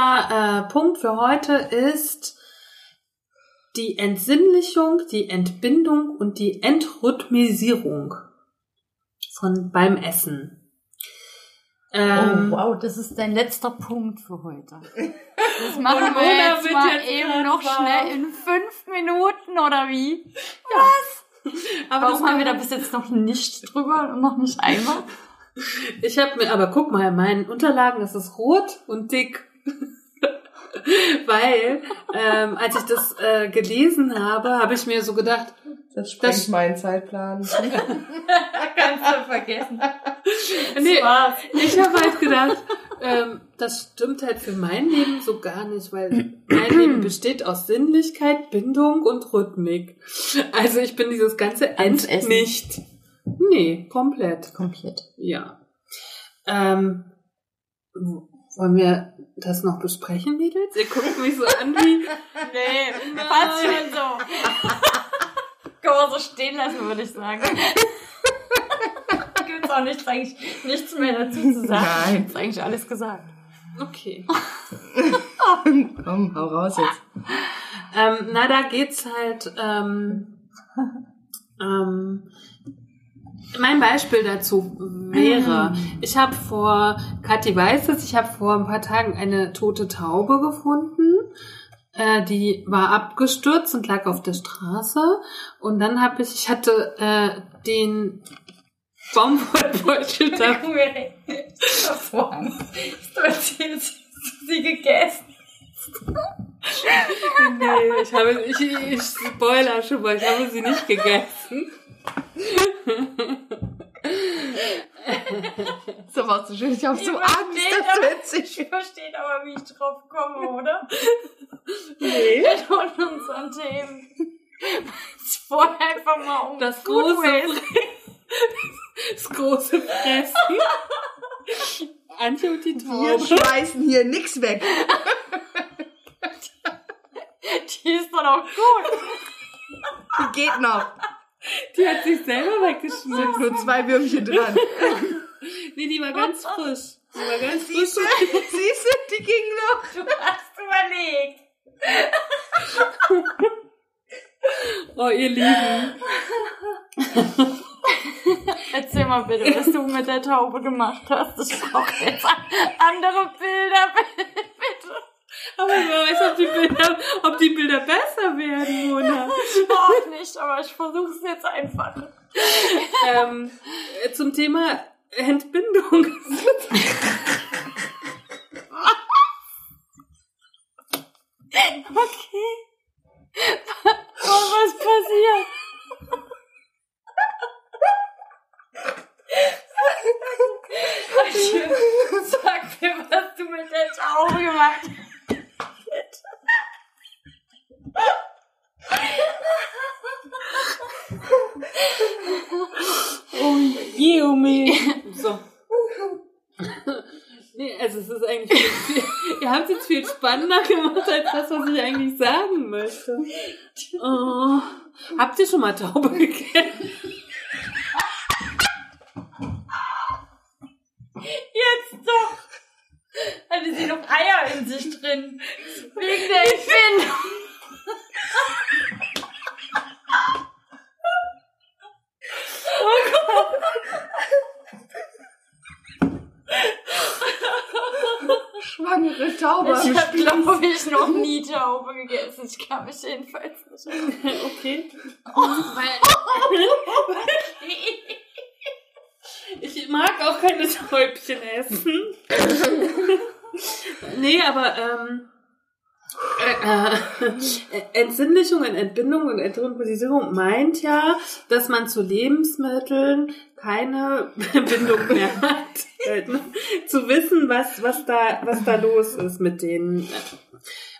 äh, Punkt für heute ist die Entsinnlichung, die Entbindung und die Entrhythmisierung von beim Essen. Ähm, Oh, wow, das ist dein letzter Punkt für heute. Das [LAUGHS] machen wir jetzt mal jetzt eben noch warm. schnell in fünf Minuten, oder wie? [LAUGHS] aber Warum haben wir da bis jetzt noch nicht drüber und noch nicht einmal? Ich habe mir, aber guck mal, in meinen Unterlagen ist es rot und dick. [LAUGHS] Weil, ähm, als ich das äh, gelesen habe, habe ich mir so gedacht, Das sprengt Das- meinen Zeitplan. [LAUGHS] Kannst du vergessen. nee, ich habe halt gedacht, ähm, das stimmt halt für mein Leben so gar nicht, weil mein Leben [CLEARS THROAT] besteht aus Sinnlichkeit, Bindung und Rhythmik. Also ich bin dieses ganze End nicht. Nee, komplett. Komplett. Ja. Ähm, wollen wir das noch besprechen, Mädels? Ihr guckt mich so an wie... Nee, passt schon so. Kann man so stehen lassen, würde ich sagen. Gibt's auch nichts, eigentlich, nichts mehr dazu zu sagen. Nein. Ist eigentlich alles gesagt. Okay. [LAUGHS] Komm, hau raus jetzt. Ähm, na, da geht's halt. Ähm, ähm, mein Beispiel dazu wäre, ich habe vor, Kathi weiß es, ich habe vor ein paar Tagen eine tote Taube gefunden. Äh, die war abgestürzt und lag auf der Straße. Und dann habe ich, ich hatte äh, den Baumwollbeutel [LAUGHS] da. Hervorragend. Du erzählst, hast du sie gegessen. Nee, ich habe, ich, ich spoiler schon mal, ich habe sie nicht gegessen. [LAUGHS] [LAUGHS] So was so schön. Ich habe so Angst, dass du aber- jetzt nicht. Ihr versteht aber, wie ich drauf komme, oder? Nee. [LAUGHS] In unseren Themen. Es vorher einfach mal um Das große, das große Fressen. Antje und die Wir Taube. schmeißen hier nix weg. Die ist doch auch gut. Die geht noch. Die hat sich selber Sind weggeschmissen. nur zwei Würmchen dran. [LAUGHS] Nee, die war ganz frisch. Die war ganz frisch. Siehst du, siehst du, die ging noch. Du hast überlegt. Oh, ihr Lieben. Erzähl mal bitte, was du mit der Taube gemacht hast. Ich brauche jetzt andere Bilder, bitte. Aber wer weiß, ob die Bilder, ob die Bilder besser werden, Mona. Ich [LAUGHS] auch nicht, aber ich versuche es jetzt einfach. Ähm, äh, zum Thema Entbindung. Okay. Oh, was passiert? Sag mir, was du mit der Taube gemacht hast. Yumi. So. Nee, also es ist eigentlich viel, ihr habt es jetzt viel spannender gemacht als das, was ich eigentlich sagen möchte. Oh, habt ihr schon mal Taube gegessen? Jetzt doch. Hatte sie noch Eier in sich drin. Wegen der Entbindung. Schwangere Taube. Ich habe, glaube ich, noch nie Taube gegessen. Ich kann mich jedenfalls nicht. Okay. Ich mag auch keine Täubchen essen. [LAUGHS] nee, aber ähm, äh, äh, Entsinnlichung und Entbindung und Entrhythmisierung meint ja, dass man zu Lebensmitteln keine [LAUGHS] Bindung mehr hat. Ne? Zu wissen, was, was, da, was da los ist mit denen.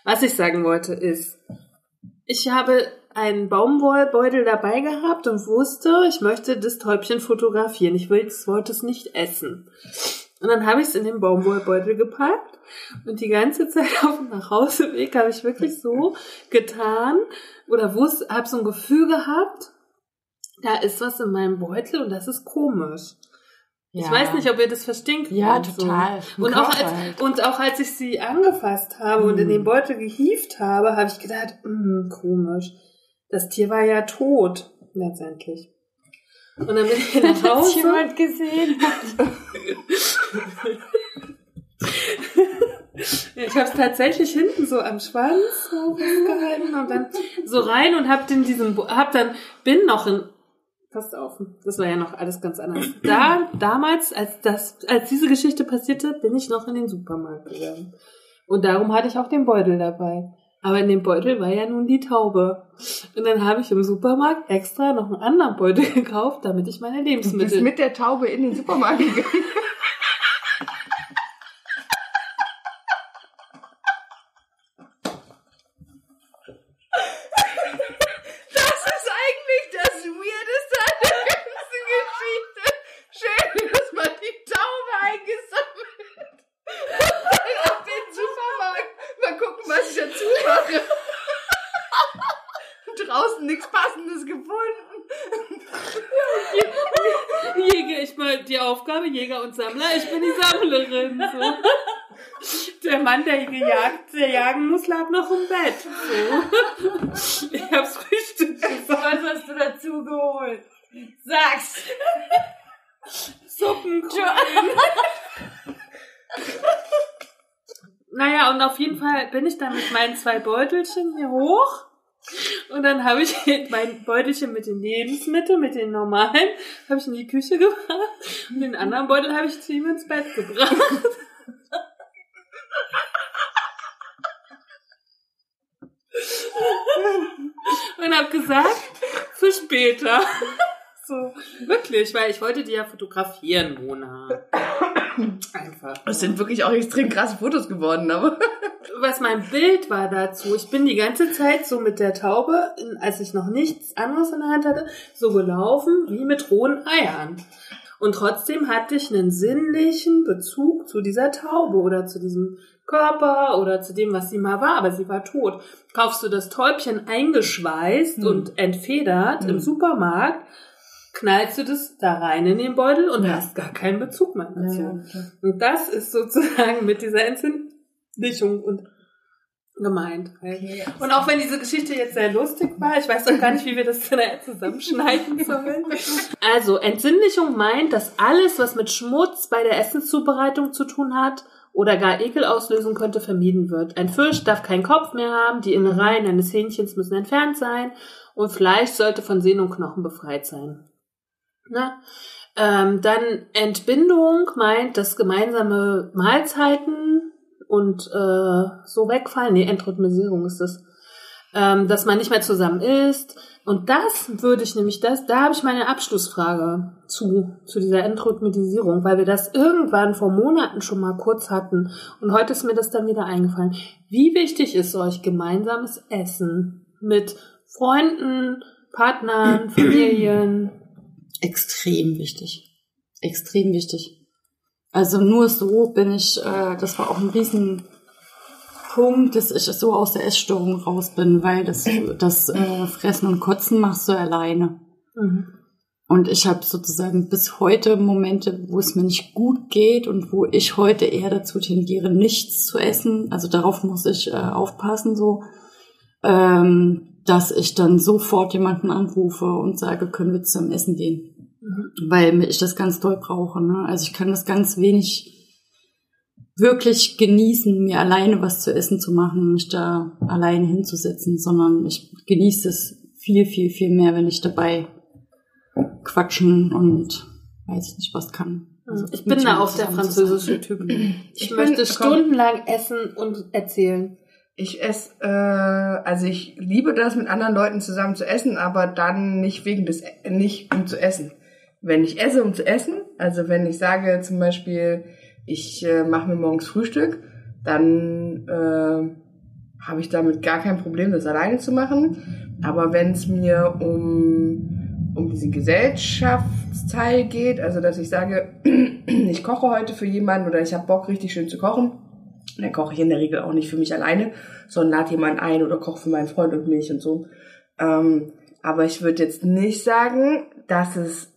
Was ich sagen wollte ist, ich habe einen Baumwollbeutel dabei gehabt und wusste, ich möchte das Täubchen fotografieren. Ich will- wollte es nicht essen. Und dann habe ich es in den Baumwollbeutel gepackt und die ganze Zeit auf dem Nachhauseweg habe ich wirklich so getan oder wusste, habe so ein Gefühl gehabt, da ist was in meinem Beutel und das ist komisch. Ich weiß nicht, ob ihr das verstehen könnt. Ja, so. total. Im Und auch, als, halt. und auch als ich sie angefasst habe und in Mhm. den Beutel gehievt habe, habe ich gedacht, "Hm, komisch. Das Tier war ja tot, letztendlich. Und dann bin ich nach Hat Hause. jemand gesehen? Ich habe es tatsächlich hinten so am Schwanz so festgehalten und dann so rein und hab den diesen, hab dann bin noch in, passt auf, das war ja noch alles ganz anders. Da damals, als das, als diese Geschichte passierte, bin ich noch in den Supermarkt gegangen und darum hatte ich auch den Beutel dabei. Aber in dem Beutel war ja nun die Taube. Und dann habe ich im Supermarkt extra noch einen anderen Beutel [LAUGHS] gekauft, damit ich meine Du bist Lebensmittel. mit der Taube in den Supermarkt gegangen. [LAUGHS] Das ist eigentlich das Weirdeste an der ganzen Geschichte. ich mal die Aufgabe Jäger und Sammler, ich bin die Sammlerin. So. Der gejagt, der jagen muss, lag noch im Bett. So. [LAUGHS] Ich hab's Frühstück gesagt. Was hast du dazu geholt? Sag's. Suppengrün. [LAUGHS] naja, und auf jeden Fall bin ich dann mit meinen zwei Beutelchen hier hoch. Und dann habe ich mein Beutelchen mit den Lebensmitteln, mit den normalen, habe ich in die Küche gebracht. Und den anderen Beutel habe ich zu ihm ins Bett gebracht. [LAUGHS] Und habe gesagt, für später. [LAUGHS] So, wirklich, weil ich wollte die ja fotografieren, Mona. Einfach. Es sind wirklich auch extrem krasse Fotos geworden, aber. [LAUGHS] Was mein Bild war dazu, ich bin die ganze Zeit so mit der Taube, als ich noch nichts anderes in der Hand hatte, so gelaufen wie mit rohen Eiern. Und trotzdem hatte ich einen sinnlichen Bezug zu dieser Taube oder zu diesem Körper oder zu dem, was sie mal war, aber sie war tot. Kaufst du das Täubchen eingeschweißt Hm. und entfedert im Hm. Supermarkt, knallst du das da rein in den Beutel und Ja. hast gar keinen Bezug mehr dazu. Ja, klar. Und das ist sozusagen mit dieser Entzündlichung und gemeint. Okay. Und auch wenn diese Geschichte jetzt sehr lustig war, ich weiß auch gar nicht, wie wir das zusammenschneiden [LAUGHS] sollen. Also, Entzündlichung meint, dass alles, was mit Schmutz bei der Essenszubereitung zu tun hat oder gar Ekel auslösen könnte, vermieden wird. Ein Fisch darf keinen Kopf mehr haben, die Innereien eines Hähnchens müssen entfernt sein und Fleisch sollte von Sehnen und Knochen befreit sein. Na? Ähm, dann Entbindung meint, dass gemeinsame Mahlzeiten und äh, so wegfallen. Nee, Entrhythmisierung ist das. Ähm, dass man nicht mehr zusammen isst. Und das würde ich nämlich, das, da habe ich meine Abschlussfrage zu, zu dieser Entrhythmisierung, weil wir das irgendwann vor Monaten schon mal kurz hatten. Und heute ist mir das dann wieder eingefallen. Wie wichtig ist euch gemeinsames Essen mit Freunden, Partnern, [CLEARS THROAT] Familien? Extrem wichtig. Extrem wichtig. Also nur so bin ich, äh, das war auch ein Riesenpunkt, dass ich so aus der Essstörung raus bin, weil das, [CLEARS THROAT] das äh, Fressen und Kotzen machst du alleine. Mhm. Und ich habe sozusagen bis heute Momente, wo es mir nicht gut geht und wo ich heute eher dazu tendiere, nichts zu essen. Also darauf muss ich äh, aufpassen, so, ähm, dass ich dann sofort jemanden anrufe und sage, können wir zum Essen gehen weil ich das ganz doll brauche. Ne? Also ich kann das ganz wenig wirklich genießen, mir alleine was zu essen zu machen, mich da alleine hinzusetzen, sondern ich genieße es viel, viel, viel mehr, wenn ich dabei quatschen und weiß nicht was kann. Also Ich bin da auch der französische Typ. Ich, Ich bin- möchte komm. stundenlang essen und erzählen. Ich esse, äh, also ich liebe das, mit anderen Leuten zusammen zu essen, aber dann nicht wegen des, nicht um zu essen. Wenn ich esse, um zu essen, also wenn ich sage zum Beispiel, ich äh, mache mir morgens Frühstück, dann äh, habe ich damit gar kein Problem, das alleine zu machen. Aber wenn es mir um, um diesen Gesellschaftsteil geht, also dass ich sage, [CLEARS THROAT] ich koche heute für jemanden oder ich habe Bock, richtig schön zu kochen, dann koche ich in der Regel auch nicht für mich alleine, sondern lade jemanden ein oder koche für meinen Freund und mich und so. Ähm, aber ich würde jetzt nicht sagen, dass es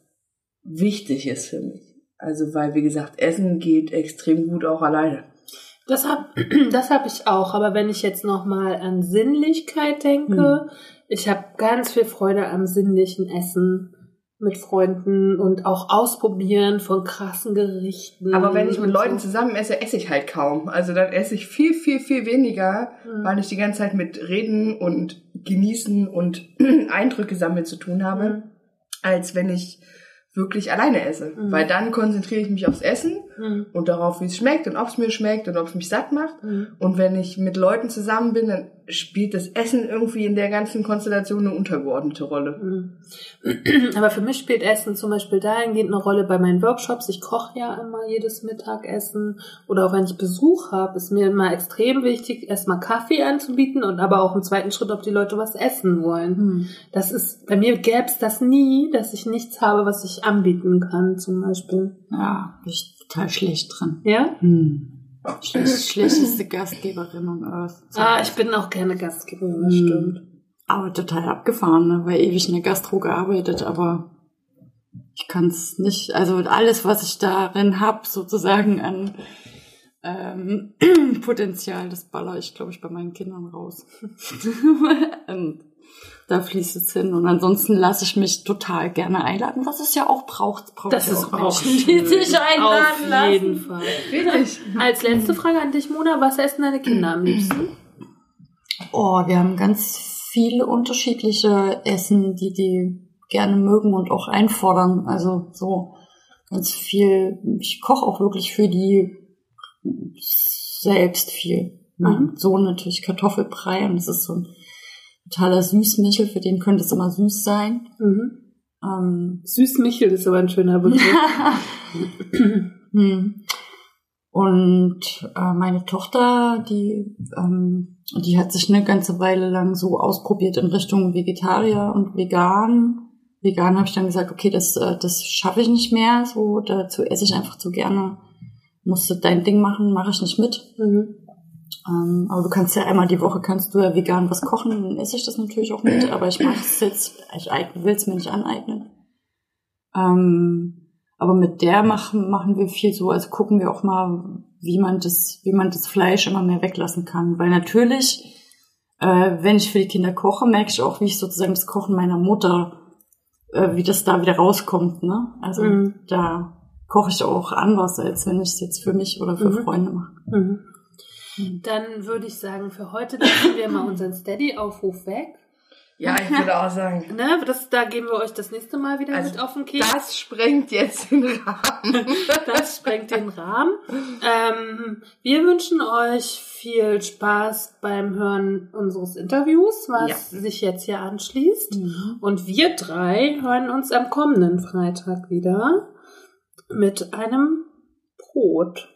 wichtig ist für mich. Also weil, wie gesagt, Essen geht extrem gut auch alleine. Das hab, [CLEARS THROAT] das hab ich auch. Aber wenn ich jetzt noch mal an Sinnlichkeit denke, ich habe ganz viel Freude am sinnlichen Essen mit Freunden und auch Ausprobieren von krassen Gerichten. Aber wenn ich mit Leuten so. zusammen esse, esse ich halt kaum. Also dann esse ich viel, viel, viel weniger, Mhm. weil ich die ganze Zeit mit Reden und Genießen und [CLEARS THROAT] Eindrücke sammeln zu tun habe, Mhm. als wenn ich wirklich alleine esse. Mhm. Weil dann konzentriere ich mich aufs Essen Mhm. und darauf, wie es schmeckt und ob es mir schmeckt und ob es mich satt macht. Mhm. Und wenn ich mit Leuten zusammen bin, dann spielt das Essen irgendwie in der ganzen Konstellation eine untergeordnete Rolle. Mhm. [CLEARS THROAT] Aber für mich spielt Essen zum Beispiel dahingehend eine Rolle bei meinen Workshops. Ich koche ja immer jedes Mittagessen oder auch wenn ich Besuch habe, ist mir immer extrem wichtig, erstmal Kaffee anzubieten und aber auch im zweiten Schritt, ob die Leute was essen wollen. Hm. Das ist, bei mir gäbe es das nie, dass ich nichts habe, was ich anbieten kann, zum Beispiel. Ja, ich total schlecht drin. Ja? Hm. Schlecht, [LAUGHS] schlechteste Gastgeberin on Earth. Ah, ich bin auch gerne Gastgeberin, das Hm. stimmt. Aber total abgefahren, ne? weil ewig in der Gastro gearbeitet, aber ich kann es nicht, also alles, was ich darin hab, sozusagen an ähm, [CLEARS THROAT] Potenzial, das baller ich, glaube ich, bei meinen Kindern raus. [LAUGHS] und da fließt es hin. Und ansonsten lasse ich mich total gerne einladen, was es ja auch braucht. braucht Das ja ist auch Menschen, schön. die sich einladen Auf lassen. jeden Fall. Wirklich? Als letzte Frage an dich, Mona. Was essen deine Kinder am liebsten? Oh, wir haben ganz viele unterschiedliche Essen, die die gerne mögen und auch einfordern. Also so ganz viel. Ich koche auch wirklich für die selbst viel. Mein Mhm. Sohn natürlich Kartoffelbrei und das ist so ein totaler Süßmichel, für den könnte es immer süß sein. Mhm. Ähm, Süßmichel ist aber ein schöner Begriff. [LAUGHS] Hm. Und äh, meine Tochter, die, ähm, die hat sich eine ganze Weile lang so ausprobiert in Richtung Vegetarier und Vegan. Vegan habe ich dann gesagt, okay, das, äh, das schaffe ich nicht mehr. So, dazu esse ich einfach zu gerne. Musst du dein Ding machen, mache ich nicht mit. mhm. Ähm, aber du kannst ja einmal die Woche kannst du ja vegan was kochen, dann esse ich das natürlich auch mit, aber ich mache es jetzt, ich will es mir nicht aneignen. Ähm, aber mit der machen, machen wir viel so, also gucken wir auch mal, wie man das, wie man das Fleisch immer mehr weglassen kann. Weil natürlich, äh, wenn ich für die Kinder koche, merke ich auch, wie ich sozusagen das Kochen meiner Mutter, äh, wie das da wieder rauskommt, ne? Also Mhm. da koche ich auch anders, als wenn ich es jetzt für mich oder für Mhm. Freunde mache. Mhm. [LAUGHS] Dann würde ich sagen, für heute lassen wir mal unseren Steady-Aufruf weg. Ja, ich [LAUGHS] würde auch sagen, Ne? Das, da geben wir euch das nächste Mal wieder Also mit auf den Keks. das sprengt jetzt den Rahmen. [LAUGHS] Das sprengt den Rahmen. Ähm, wir wünschen euch viel Spaß beim Hören unseres Interviews, was Ja. sich jetzt hier anschließt. Und wir drei hören uns am kommenden Freitag wieder mit einem Brot.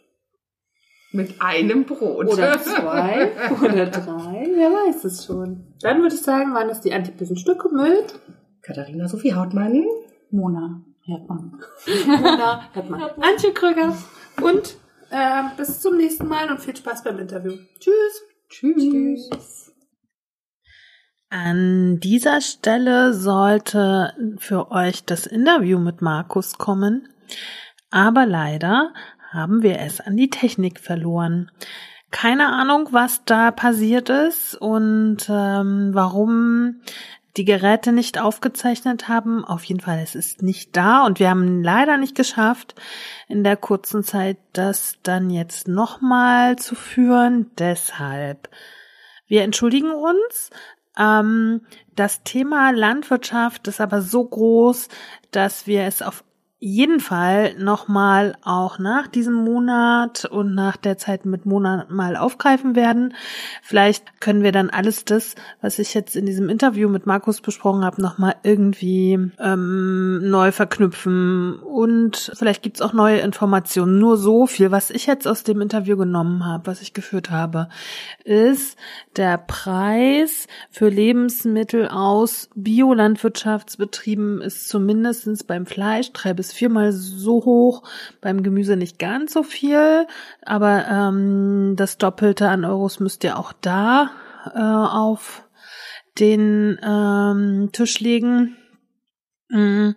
Mit einem Brot. Oder [LAUGHS] zwei oder drei, wer weiß es schon. Dann würde ich sagen, waren das die antipösen Stücke mit Katharina Sophie Hautmann. Mona Herdmann. Mona Hettmann, Antje Krüger und äh, bis zum nächsten Mal und viel Spaß beim Interview. Tschüss. Tschüss. An dieser Stelle sollte für euch das Interview mit Markus kommen, aber leider haben wir es an die Technik verloren. Keine Ahnung, was da passiert ist und ähm, warum die Geräte nicht aufgezeichnet haben. Auf jeden Fall, es ist nicht da und wir haben leider nicht geschafft, in der kurzen Zeit das dann jetzt nochmal zu führen. Deshalb, wir entschuldigen uns. Ähm, das Thema Landwirtschaft ist aber so groß, dass wir es auf jeden Fall nochmal auch nach diesem Monat und nach der Zeit mit Monat mal aufgreifen werden. Vielleicht können wir dann alles das, was ich jetzt in diesem Interview mit Markus besprochen habe, nochmal irgendwie ähm, neu verknüpfen und vielleicht gibt's auch neue Informationen. Nur so viel, was ich jetzt aus dem Interview genommen habe, was ich geführt habe, ist der Preis für Lebensmittel aus Biolandwirtschaftsbetrieben ist zumindestens beim Fleisch drei bis viermal so hoch, beim Gemüse nicht ganz so viel, aber ähm, das Doppelte an Euros müsst ihr auch da äh, auf den ähm, Tisch legen. Mm,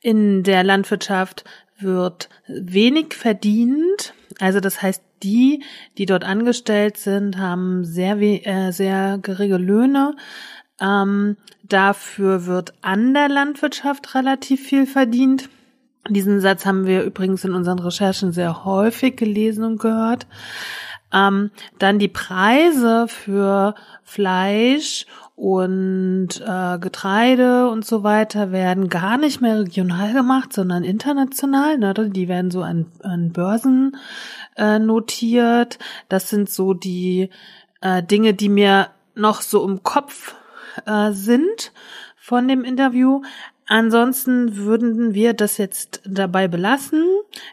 In der Landwirtschaft wird wenig verdient. Also das heißt, die, die dort angestellt sind, haben sehr, äh, sehr geringe Löhne. Ähm, dafür wird an der Landwirtschaft relativ viel verdient. Diesen Satz haben wir übrigens in unseren Recherchen sehr häufig gelesen und gehört. Ähm, dann die Preise für Fleisch und äh, Getreide und so weiter werden gar nicht mehr regional gemacht, sondern international. Ne? Die werden so an, an Börsen äh, notiert. Das sind so die äh, Dinge, die mir noch so im Kopf äh, sind von dem Interview. Ansonsten würden wir das jetzt dabei belassen.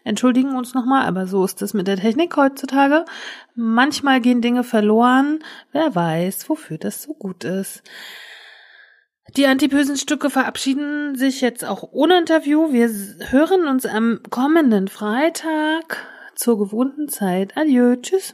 Entschuldigen uns nochmal, aber so ist es mit der Technik heutzutage. Manchmal gehen Dinge verloren. Wer weiß, wofür das so gut ist. Die antipösen Stücke verabschieden sich jetzt auch ohne Interview. Wir hören uns am kommenden Freitag zur gewohnten Zeit. Adieu, tschüss.